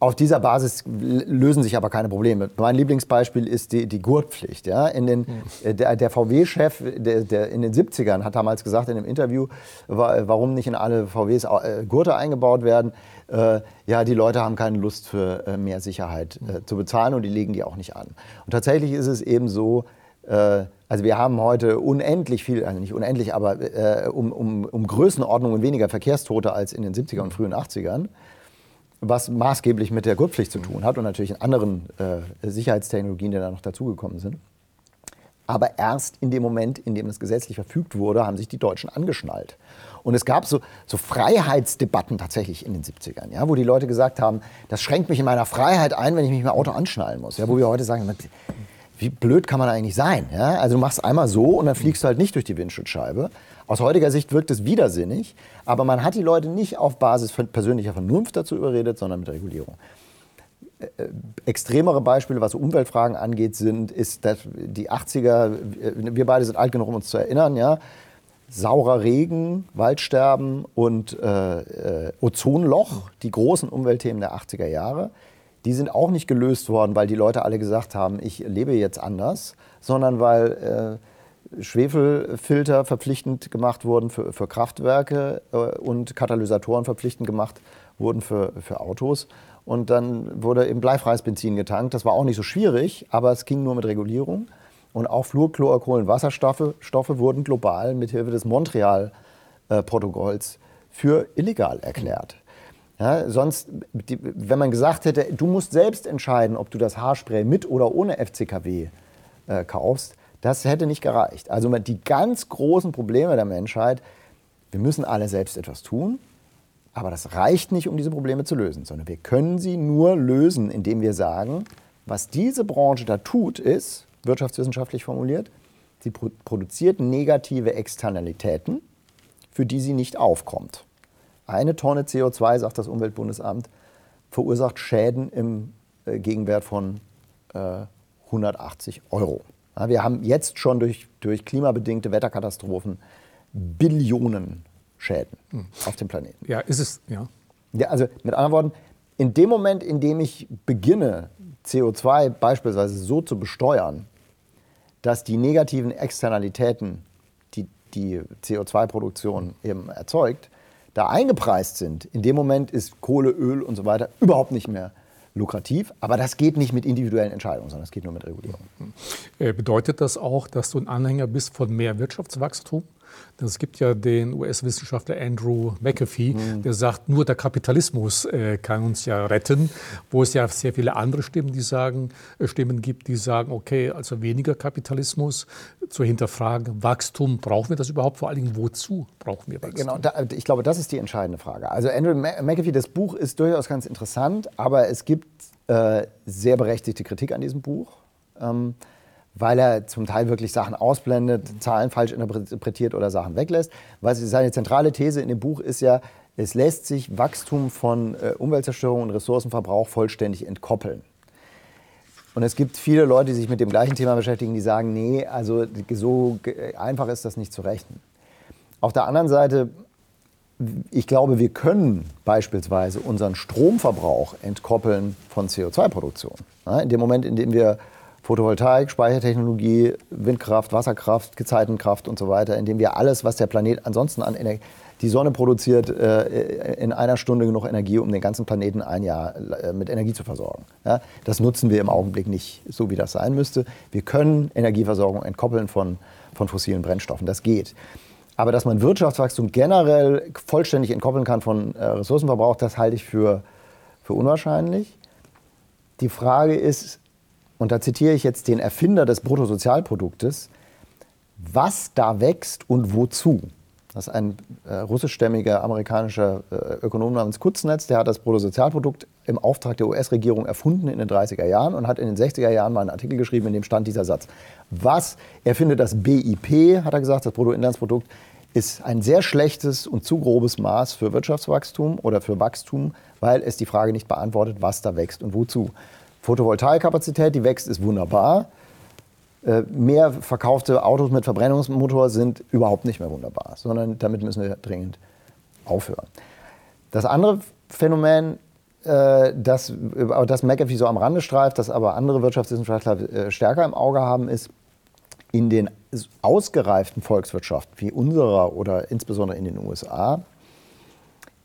Auf dieser Basis lösen sich aber keine Probleme. Mein Lieblingsbeispiel ist die, die Gurtpflicht. Ja? In den, der, der VW-Chef in den 70ern hat damals gesagt in einem Interview, warum nicht in alle VWs Gurte eingebaut werden. Äh, ja, die Leute haben keine Lust für äh, mehr Sicherheit äh, zu bezahlen und die legen die auch nicht an. Und tatsächlich ist es eben so, äh, also wir haben heute unendlich viel, also nicht unendlich, aber äh, um, um, um Größenordnungen weniger Verkehrstote als in den 70er und frühen 80ern, was maßgeblich mit der Gurtpflicht zu tun hat und natürlich in anderen äh, Sicherheitstechnologien, die da noch dazugekommen sind. Aber erst in dem Moment, in dem es gesetzlich verfügt wurde, haben sich die Deutschen angeschnallt. Und es gab so, so Freiheitsdebatten tatsächlich in den 70ern, ja, wo die Leute gesagt haben, das schränkt mich in meiner Freiheit ein, wenn ich mich dem Auto anschnallen muss. Ja, wo wir heute sagen, wie blöd kann man eigentlich sein? Ja? Also du machst einmal so und dann fliegst du halt nicht durch die Windschutzscheibe. Aus heutiger Sicht wirkt es widersinnig, aber man hat die Leute nicht auf Basis persönlicher Vernunft dazu überredet, sondern mit Regulierung. Äh, äh, extremere Beispiele, was Umweltfragen angeht, sind, ist die 80er, wir beide sind alt genug, um uns zu erinnern, ja, saurer Regen, Waldsterben und äh, äh, Ozonloch, die großen Umweltthemen der 80er Jahre, die sind auch nicht gelöst worden, weil die Leute alle gesagt haben, ich lebe jetzt anders, sondern weil äh, Schwefelfilter verpflichtend gemacht wurden für, für Kraftwerke äh, und Katalysatoren verpflichtend gemacht wurden für, für Autos. Und dann wurde eben bleifreies Benzin getankt. Das war auch nicht so schwierig, aber es ging nur mit Regulierung. Und auch Fluorchlorkohlenwasserstoffe Stoffe wurden global mit Hilfe des Montreal-Protokolls für illegal erklärt. Ja, sonst, wenn man gesagt hätte, du musst selbst entscheiden, ob du das Haarspray mit oder ohne FCKW äh, kaufst, das hätte nicht gereicht. Also die ganz großen Probleme der Menschheit, wir müssen alle selbst etwas tun, aber das reicht nicht, um diese Probleme zu lösen, sondern wir können sie nur lösen, indem wir sagen, was diese Branche da tut, ist, wirtschaftswissenschaftlich formuliert. Sie produziert negative Externalitäten, für die sie nicht aufkommt. Eine Tonne CO2, sagt das Umweltbundesamt, verursacht Schäden im äh, Gegenwert von äh, 180 Euro. Ja, wir haben jetzt schon durch, durch klimabedingte Wetterkatastrophen Billionen Schäden hm. auf dem Planeten. Ja, ist es, ja. ja. Also mit anderen Worten, in dem Moment, in dem ich beginne, CO2 beispielsweise so zu besteuern, dass die negativen Externalitäten, die die CO2-Produktion eben erzeugt, da eingepreist sind, in dem Moment ist Kohle, Öl und so weiter überhaupt nicht mehr lukrativ. Aber das geht nicht mit individuellen Entscheidungen, sondern es geht nur mit Regulierung. Äh, bedeutet das auch, dass du ein Anhänger bist von mehr Wirtschaftswachstum? Es gibt ja den US-Wissenschaftler Andrew McAfee, mhm. der sagt, nur der Kapitalismus äh, kann uns ja retten, wo es ja sehr viele andere Stimmen, die sagen, äh, Stimmen gibt, die sagen, okay, also weniger Kapitalismus, zu hinterfragen, Wachstum, brauchen wir das überhaupt? Vor allen Dingen, wozu brauchen wir Wachstum? Genau, da, ich glaube, das ist die entscheidende Frage. Also Andrew McAfee, das Buch ist durchaus ganz interessant, aber es gibt äh, sehr berechtigte Kritik an diesem Buch. Ähm, weil er zum Teil wirklich Sachen ausblendet, Zahlen falsch interpretiert oder Sachen weglässt. Was seine zentrale These in dem Buch ist ja, es lässt sich Wachstum von äh, Umweltzerstörung und Ressourcenverbrauch vollständig entkoppeln. Und es gibt viele Leute, die sich mit dem gleichen Thema beschäftigen, die sagen, nee, also so einfach ist das nicht zu rechnen. Auf der anderen Seite, ich glaube, wir können beispielsweise unseren Stromverbrauch entkoppeln von CO2-Produktion. In dem Moment, in dem wir Photovoltaik, Speichertechnologie, Windkraft, Wasserkraft, Gezeitenkraft und so weiter, indem wir alles, was der Planet ansonsten an Energie, die Sonne produziert äh, in einer Stunde genug Energie, um den ganzen Planeten ein Jahr äh, mit Energie zu versorgen. Das nutzen wir im Augenblick nicht so, wie das sein müsste. Wir können Energieversorgung entkoppeln von, von fossilen Brennstoffen. Das geht. Aber dass man Wirtschaftswachstum generell vollständig entkoppeln kann von äh, Ressourcenverbrauch, das halte ich für, für unwahrscheinlich. Die Frage ist, und da zitiere ich jetzt den Erfinder des Bruttosozialproduktes, was da wächst und wozu. Das ist ein äh, russischstämmiger amerikanischer äh, Ökonom namens Kutznetz, der hat das Bruttosozialprodukt im Auftrag der US-Regierung erfunden in den 30er Jahren und hat in den 60er Jahren mal einen Artikel geschrieben, in dem stand dieser Satz. Was, er findet das BIP, hat er gesagt, das Bruttoinlandsprodukt, ist ein sehr schlechtes und zu grobes Maß für Wirtschaftswachstum oder für Wachstum, weil es die Frage nicht beantwortet, was da wächst und wozu. Photovoltaikkapazität, die wächst, ist wunderbar. Äh, mehr verkaufte Autos mit Verbrennungsmotor sind überhaupt nicht mehr wunderbar, sondern damit müssen wir dringend aufhören. Das andere Phänomen, äh, das, das McAfee so am Rande streift, das aber andere Wirtschaftswissenschaftler äh, stärker im Auge haben, ist, in den ausgereiften Volkswirtschaften wie unserer oder insbesondere in den USA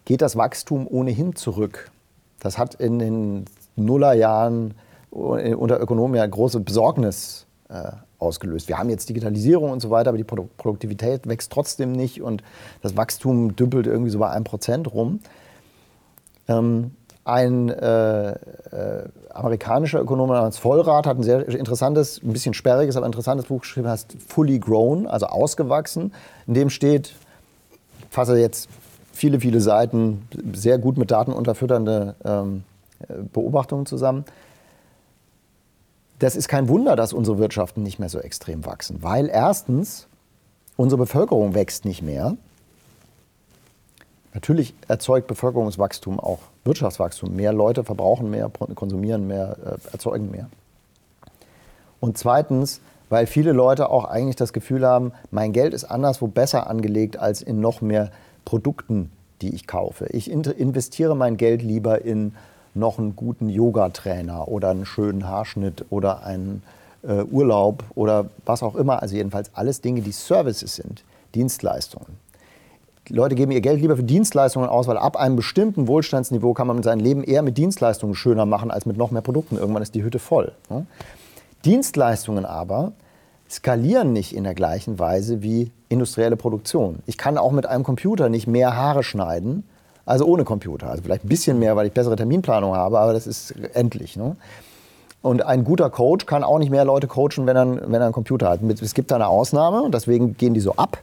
geht das Wachstum ohnehin zurück. Das hat in den Nullerjahren unter Ökonomen ja große Besorgnis äh, ausgelöst. Wir haben jetzt Digitalisierung und so weiter, aber die Produktivität wächst trotzdem nicht und das Wachstum dümpelt irgendwie so bei einem Prozent rum. Ähm, ein äh, äh, amerikanischer Ökonom namens Vollrath hat ein sehr interessantes, ein bisschen sperriges, aber interessantes Buch geschrieben, heißt Fully Grown, also ausgewachsen. In dem steht, ich fasse jetzt viele, viele Seiten, sehr gut mit Daten unterfütternde ähm, Beobachtungen zusammen. Das ist kein Wunder, dass unsere Wirtschaften nicht mehr so extrem wachsen, weil erstens unsere Bevölkerung wächst nicht mehr. Natürlich erzeugt Bevölkerungswachstum auch Wirtschaftswachstum. Mehr Leute verbrauchen mehr, konsumieren mehr, äh, erzeugen mehr. Und zweitens, weil viele Leute auch eigentlich das Gefühl haben, mein Geld ist anderswo besser angelegt als in noch mehr Produkten, die ich kaufe. Ich investiere mein Geld lieber in noch einen guten Yoga-Trainer oder einen schönen Haarschnitt oder einen äh, Urlaub oder was auch immer. Also jedenfalls alles Dinge, die Services sind, Dienstleistungen. Die Leute geben ihr Geld lieber für Dienstleistungen aus, weil ab einem bestimmten Wohlstandsniveau kann man sein Leben eher mit Dienstleistungen schöner machen als mit noch mehr Produkten. Irgendwann ist die Hütte voll. Ne? Dienstleistungen aber skalieren nicht in der gleichen Weise wie industrielle Produktion. Ich kann auch mit einem Computer nicht mehr Haare schneiden, also ohne Computer. Also vielleicht ein bisschen mehr, weil ich bessere Terminplanung habe, aber das ist endlich. Ne? Und ein guter Coach kann auch nicht mehr Leute coachen, wenn er, wenn er einen Computer hat. Es gibt da eine Ausnahme und deswegen gehen die so ab.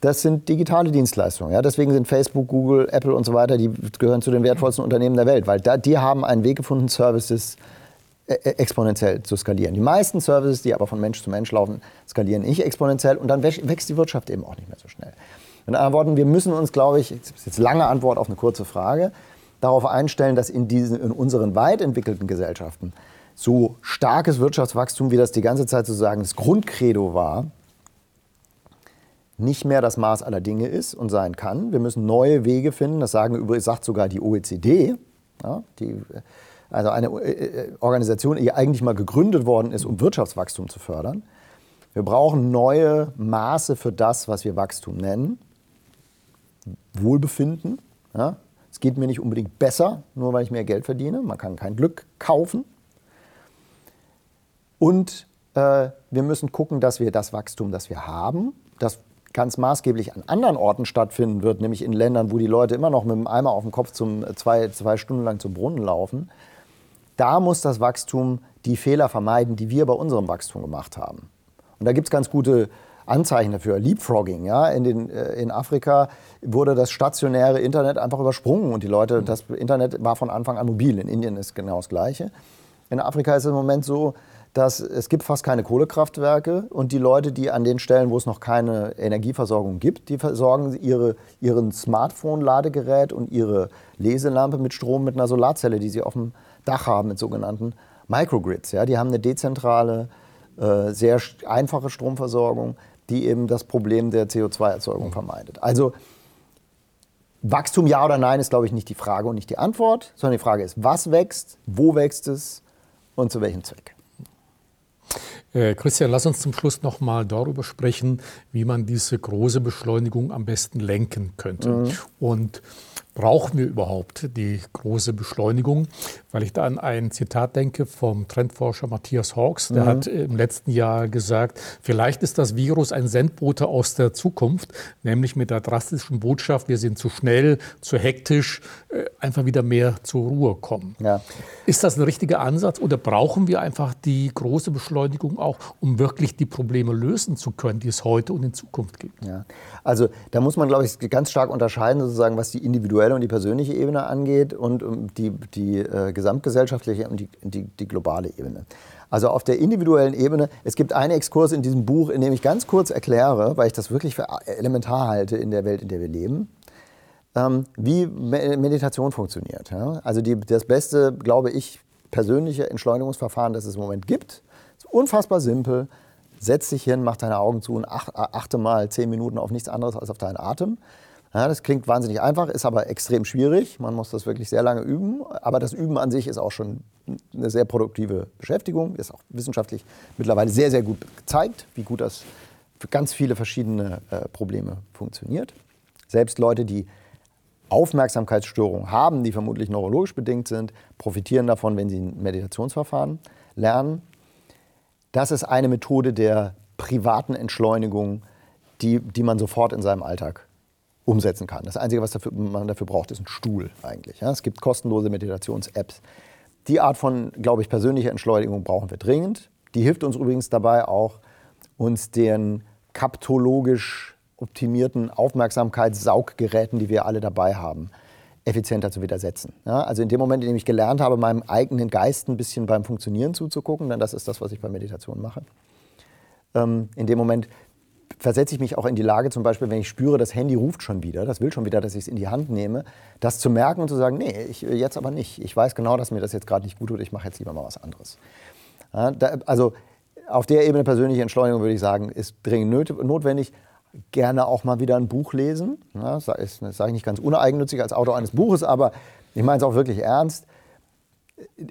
Das sind digitale Dienstleistungen. Ja? Deswegen sind Facebook, Google, Apple und so weiter, die gehören zu den wertvollsten Unternehmen der Welt, weil da, die haben einen Weg gefunden, Services äh, äh, exponentiell zu skalieren. Die meisten Services, die aber von Mensch zu Mensch laufen, skalieren nicht exponentiell und dann wächst die Wirtschaft eben auch nicht mehr so schnell. Mit anderen Worten, wir müssen uns, glaube ich, das ist jetzt lange Antwort auf eine kurze Frage, darauf einstellen, dass in, diesen, in unseren weit entwickelten Gesellschaften so starkes Wirtschaftswachstum, wie das die ganze Zeit sozusagen das Grundcredo war, nicht mehr das Maß aller Dinge ist und sein kann. Wir müssen neue Wege finden, das sagen, sagt sogar die OECD, ja, die, also eine äh, Organisation, die eigentlich mal gegründet worden ist, um Wirtschaftswachstum zu fördern. Wir brauchen neue Maße für das, was wir Wachstum nennen. Wohlbefinden. Ja. Es geht mir nicht unbedingt besser, nur weil ich mehr Geld verdiene. Man kann kein Glück kaufen. Und äh, wir müssen gucken, dass wir das Wachstum, das wir haben, das ganz maßgeblich an anderen Orten stattfinden wird, nämlich in Ländern, wo die Leute immer noch mit dem Eimer auf dem Kopf zum, äh, zwei, zwei Stunden lang zum Brunnen laufen, da muss das Wachstum die Fehler vermeiden, die wir bei unserem Wachstum gemacht haben. Und da gibt es ganz gute Anzeichen dafür. Leapfrogging, ja, in, den, äh, in Afrika wurde das stationäre Internet einfach übersprungen und die Leute, das Internet war von Anfang an mobil. In Indien ist genau das Gleiche. In Afrika ist es im Moment so, dass es gibt fast keine Kohlekraftwerke und die Leute, die an den Stellen, wo es noch keine Energieversorgung gibt, die versorgen ihre, ihren Smartphone-Ladegerät und ihre Leselampe mit Strom mit einer Solarzelle, die sie auf dem Dach haben, mit sogenannten Microgrids. Ja, die haben eine dezentrale, äh, sehr einfache Stromversorgung, die eben das Problem der CO2-Erzeugung vermeidet. Also Wachstum ja oder nein ist, glaube ich, nicht die Frage und nicht die Antwort, sondern die Frage ist, was wächst, wo wächst es und zu welchem Zweck. Äh, Christian, lass uns zum Schluss noch mal darüber sprechen, wie man diese große Beschleunigung am besten lenken könnte. Mhm. Und brauchen wir überhaupt die große Beschleunigung? Weil ich da an ein Zitat denke vom Trendforscher Matthias Hawks. Der mhm. hat im letzten Jahr gesagt, vielleicht ist das Virus ein Sendbote aus der Zukunft, nämlich mit der drastischen Botschaft, wir sind zu schnell, zu hektisch, äh, einfach wieder mehr zur Ruhe kommen. Ja. Ist das ein richtiger Ansatz oder brauchen wir einfach die große Beschleunigung auch, um wirklich die Probleme lösen zu können, die es heute und in Zukunft gibt? Ja. Also da muss man, glaube ich, ganz stark unterscheiden, sozusagen, was die individuelle und die persönliche Ebene angeht und die, die äh, gesamtgesellschaftliche und die, die, die globale Ebene. Also auf der individuellen Ebene, es gibt einen Exkurs in diesem Buch, in dem ich ganz kurz erkläre, weil ich das wirklich für elementar halte in der Welt, in der wir leben, ähm, wie Meditation funktioniert. Ja? Also die, das beste, glaube ich, persönliche Entschleunigungsverfahren, das es im Moment gibt, ist unfassbar simpel. Setz dich hin, mach deine Augen zu und achte mal zehn Minuten auf nichts anderes als auf deinen Atem. Ja, das klingt wahnsinnig einfach, ist aber extrem schwierig. Man muss das wirklich sehr lange üben. Aber das Üben an sich ist auch schon eine sehr produktive Beschäftigung. Ist auch wissenschaftlich mittlerweile sehr, sehr gut gezeigt, wie gut das für ganz viele verschiedene äh, Probleme funktioniert. Selbst Leute, die Aufmerksamkeitsstörungen haben, die vermutlich neurologisch bedingt sind, profitieren davon, wenn sie ein Meditationsverfahren lernen. Das ist eine Methode der privaten Entschleunigung, die, die man sofort in seinem Alltag umsetzen kann. Das Einzige, was dafür, man dafür braucht, ist ein Stuhl eigentlich. Ja, es gibt kostenlose Meditations-Apps. Die Art von, glaube ich, persönlicher Entschleunigung brauchen wir dringend. Die hilft uns übrigens dabei auch, uns den kaptologisch optimierten Aufmerksamkeitssauggeräten, die wir alle dabei haben, effizienter zu widersetzen. Ja, also in dem Moment, in dem ich gelernt habe, meinem eigenen Geist ein bisschen beim Funktionieren zuzugucken, denn das ist das, was ich bei Meditation mache, ähm, in dem Moment versetze ich mich auch in die Lage, zum Beispiel, wenn ich spüre, das Handy ruft schon wieder, das will schon wieder, dass ich es in die Hand nehme, das zu merken und zu sagen, nee, ich, jetzt aber nicht. Ich weiß genau, dass mir das jetzt gerade nicht gut tut, ich mache jetzt lieber mal was anderes. Ja, da, also auf der Ebene persönliche Entschleunigung würde ich sagen, ist dringend notwendig. Gerne auch mal wieder ein Buch lesen. Ja, das sage ich nicht ganz uneigennützig als Autor eines Buches, aber ich meine es auch wirklich ernst.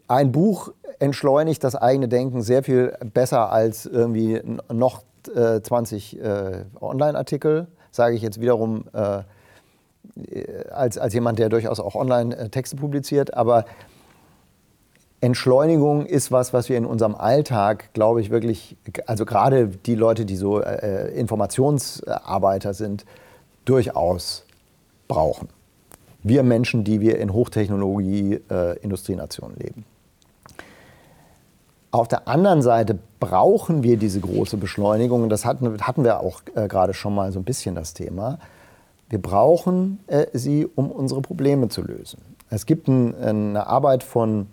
Ein Buch entschleunigt das eigene Denken sehr viel besser als irgendwie noch 20 äh, Online-Artikel, sage ich jetzt wiederum äh, als, als jemand, der durchaus auch Online-Texte publiziert. Aber Entschleunigung ist was, was wir in unserem Alltag, glaube ich, wirklich, also gerade die Leute, die so äh, Informationsarbeiter sind, durchaus brauchen. Wir Menschen, die wir in Hochtechnologie-Industrienationen äh, leben. Auf der anderen Seite brauchen wir diese große Beschleunigung. Das hatten, hatten wir auch äh, gerade schon mal so ein bisschen das Thema. Wir brauchen äh, sie, um unsere Probleme zu lösen. Es gibt ein, eine Arbeit von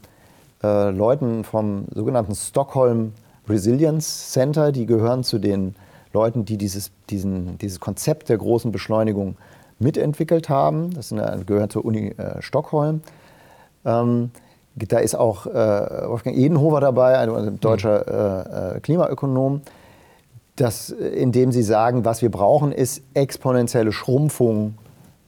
äh, Leuten vom sogenannten Stockholm Resilience Center, die gehören zu den Leuten, die dieses, diesen, dieses Konzept der großen Beschleunigung mitentwickelt haben. Das eine, gehört zur Uni äh, Stockholm. Ähm, da ist auch äh, Wolfgang Edenhofer dabei, ein deutscher mhm. äh, äh, Klimaökonom. das, indem Sie sagen, was wir brauchen, ist exponentielle Schrumpfung,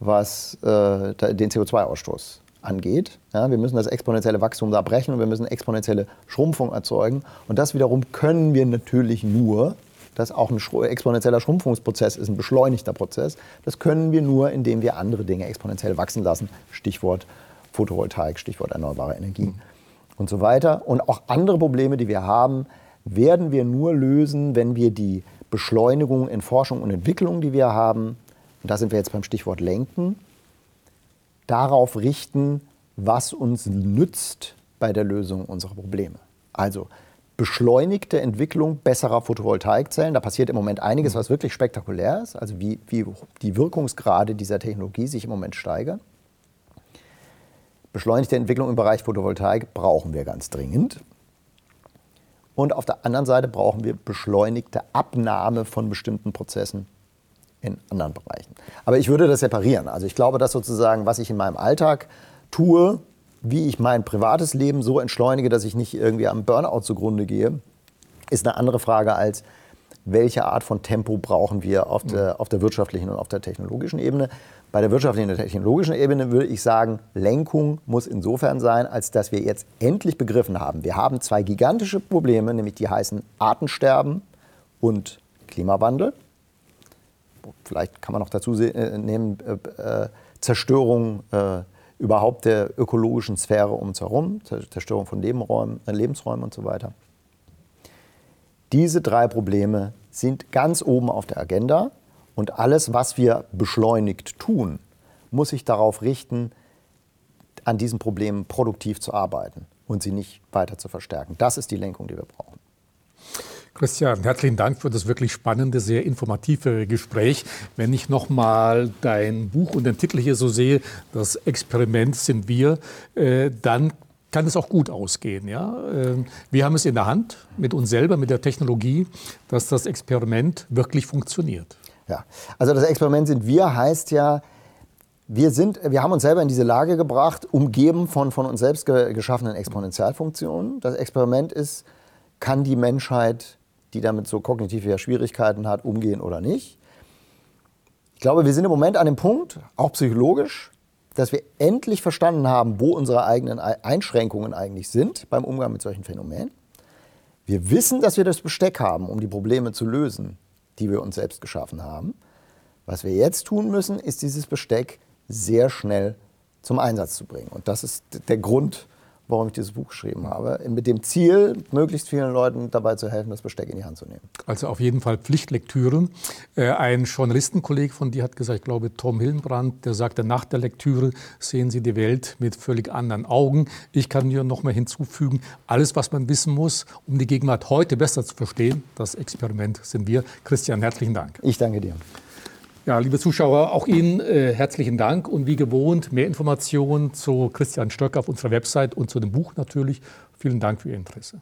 was äh, den CO2-Ausstoß angeht. Ja, wir müssen das exponentielle Wachstum da brechen und wir müssen exponentielle Schrumpfung erzeugen. Und das wiederum können wir natürlich nur, das auch ein exponentieller Schrumpfungsprozess ist, ein beschleunigter Prozess, das können wir nur, indem wir andere Dinge exponentiell wachsen lassen. Stichwort Photovoltaik, Stichwort erneuerbare Energien mhm. und so weiter. Und auch andere Probleme, die wir haben, werden wir nur lösen, wenn wir die Beschleunigung in Forschung und Entwicklung, die wir haben, und da sind wir jetzt beim Stichwort Lenken, darauf richten, was uns nützt bei der Lösung unserer Probleme. Also beschleunigte Entwicklung besserer Photovoltaikzellen. Da passiert im Moment einiges, was wirklich spektakulär ist, also wie, wie die Wirkungsgrade dieser Technologie sich im Moment steigern. Beschleunigte Entwicklung im Bereich Photovoltaik brauchen wir ganz dringend. Und auf der anderen Seite brauchen wir beschleunigte Abnahme von bestimmten Prozessen in anderen Bereichen. Aber ich würde das separieren. Also ich glaube, dass sozusagen, was ich in meinem Alltag tue, wie ich mein privates Leben so entschleunige, dass ich nicht irgendwie am Burnout zugrunde gehe, ist eine andere Frage als, welche Art von Tempo brauchen wir auf der, auf der wirtschaftlichen und auf der technologischen Ebene. Bei der wirtschaftlichen und technologischen Ebene würde ich sagen, Lenkung muss insofern sein, als dass wir jetzt endlich begriffen haben, wir haben zwei gigantische Probleme, nämlich die heißen Artensterben und Klimawandel vielleicht kann man noch dazu äh, nehmen, äh, äh, Zerstörung überhaupt der ökologischen Sphäre um uns herum, Zerstörung von Lebenräumen, Lebensräumen und so weiter. Diese drei Probleme sind ganz oben auf der Agenda und alles, was wir beschleunigt tun, muss sich darauf richten, an diesen Problemen produktiv zu arbeiten und sie nicht weiter zu verstärken. Das ist die Lenkung, die wir brauchen. Christian, herzlichen Dank für das wirklich spannende, sehr informative Gespräch. Wenn ich noch mal dein Buch und den Titel hier so sehe, das Experiment sind wir, äh, dann kann es auch gut ausgehen. Ja? Ähm, wir haben es in der Hand mit uns selber, mit der Technologie, dass das Experiment wirklich funktioniert. Ja, also das Experiment sind wir heißt ja, wir, sind, wir haben uns selber in diese Lage gebracht, umgeben von von uns selbst geschaffenen Exponentialfunktionen. Das Experiment ist, kann die Menschheit die damit so kognitive Schwierigkeiten hat, umgehen oder nicht. Ich glaube, wir sind im Moment an dem Punkt, auch psychologisch, dass wir endlich verstanden haben, wo unsere eigenen Einschränkungen eigentlich sind beim Umgang mit solchen Phänomenen. Wir wissen, dass wir das Besteck haben, um die Probleme zu lösen, die wir uns selbst geschaffen haben. Was wir jetzt tun müssen, ist dieses Besteck sehr schnell zum Einsatz zu bringen. Und das ist der Grund, warum ich dieses Buch geschrieben habe. Mit dem Ziel, möglichst vielen Leuten dabei zu helfen, das Besteck in die Hand zu nehmen. Also auf jeden Fall Pflichtlektüre. Äh, ein Journalistenkolleg von dir hat gesagt, ich glaube Tom Hillenbrand, der sagte, nach der Lektüre sehen Sie die Welt mit völlig anderen Augen. Ich kann hier noch mal hinzufügen, alles, was man wissen muss, um die Gegenwart heute besser zu verstehen, das Experiment sind wir. Christian, herzlichen Dank. Ich danke dir. Ja, liebe Zuschauer, auch Ihnen äh, herzlichen Dank und wie gewohnt mehr Informationen zu Christian Stöcker auf unserer Website und zu dem Buch natürlich. Vielen Dank für Ihr Interesse.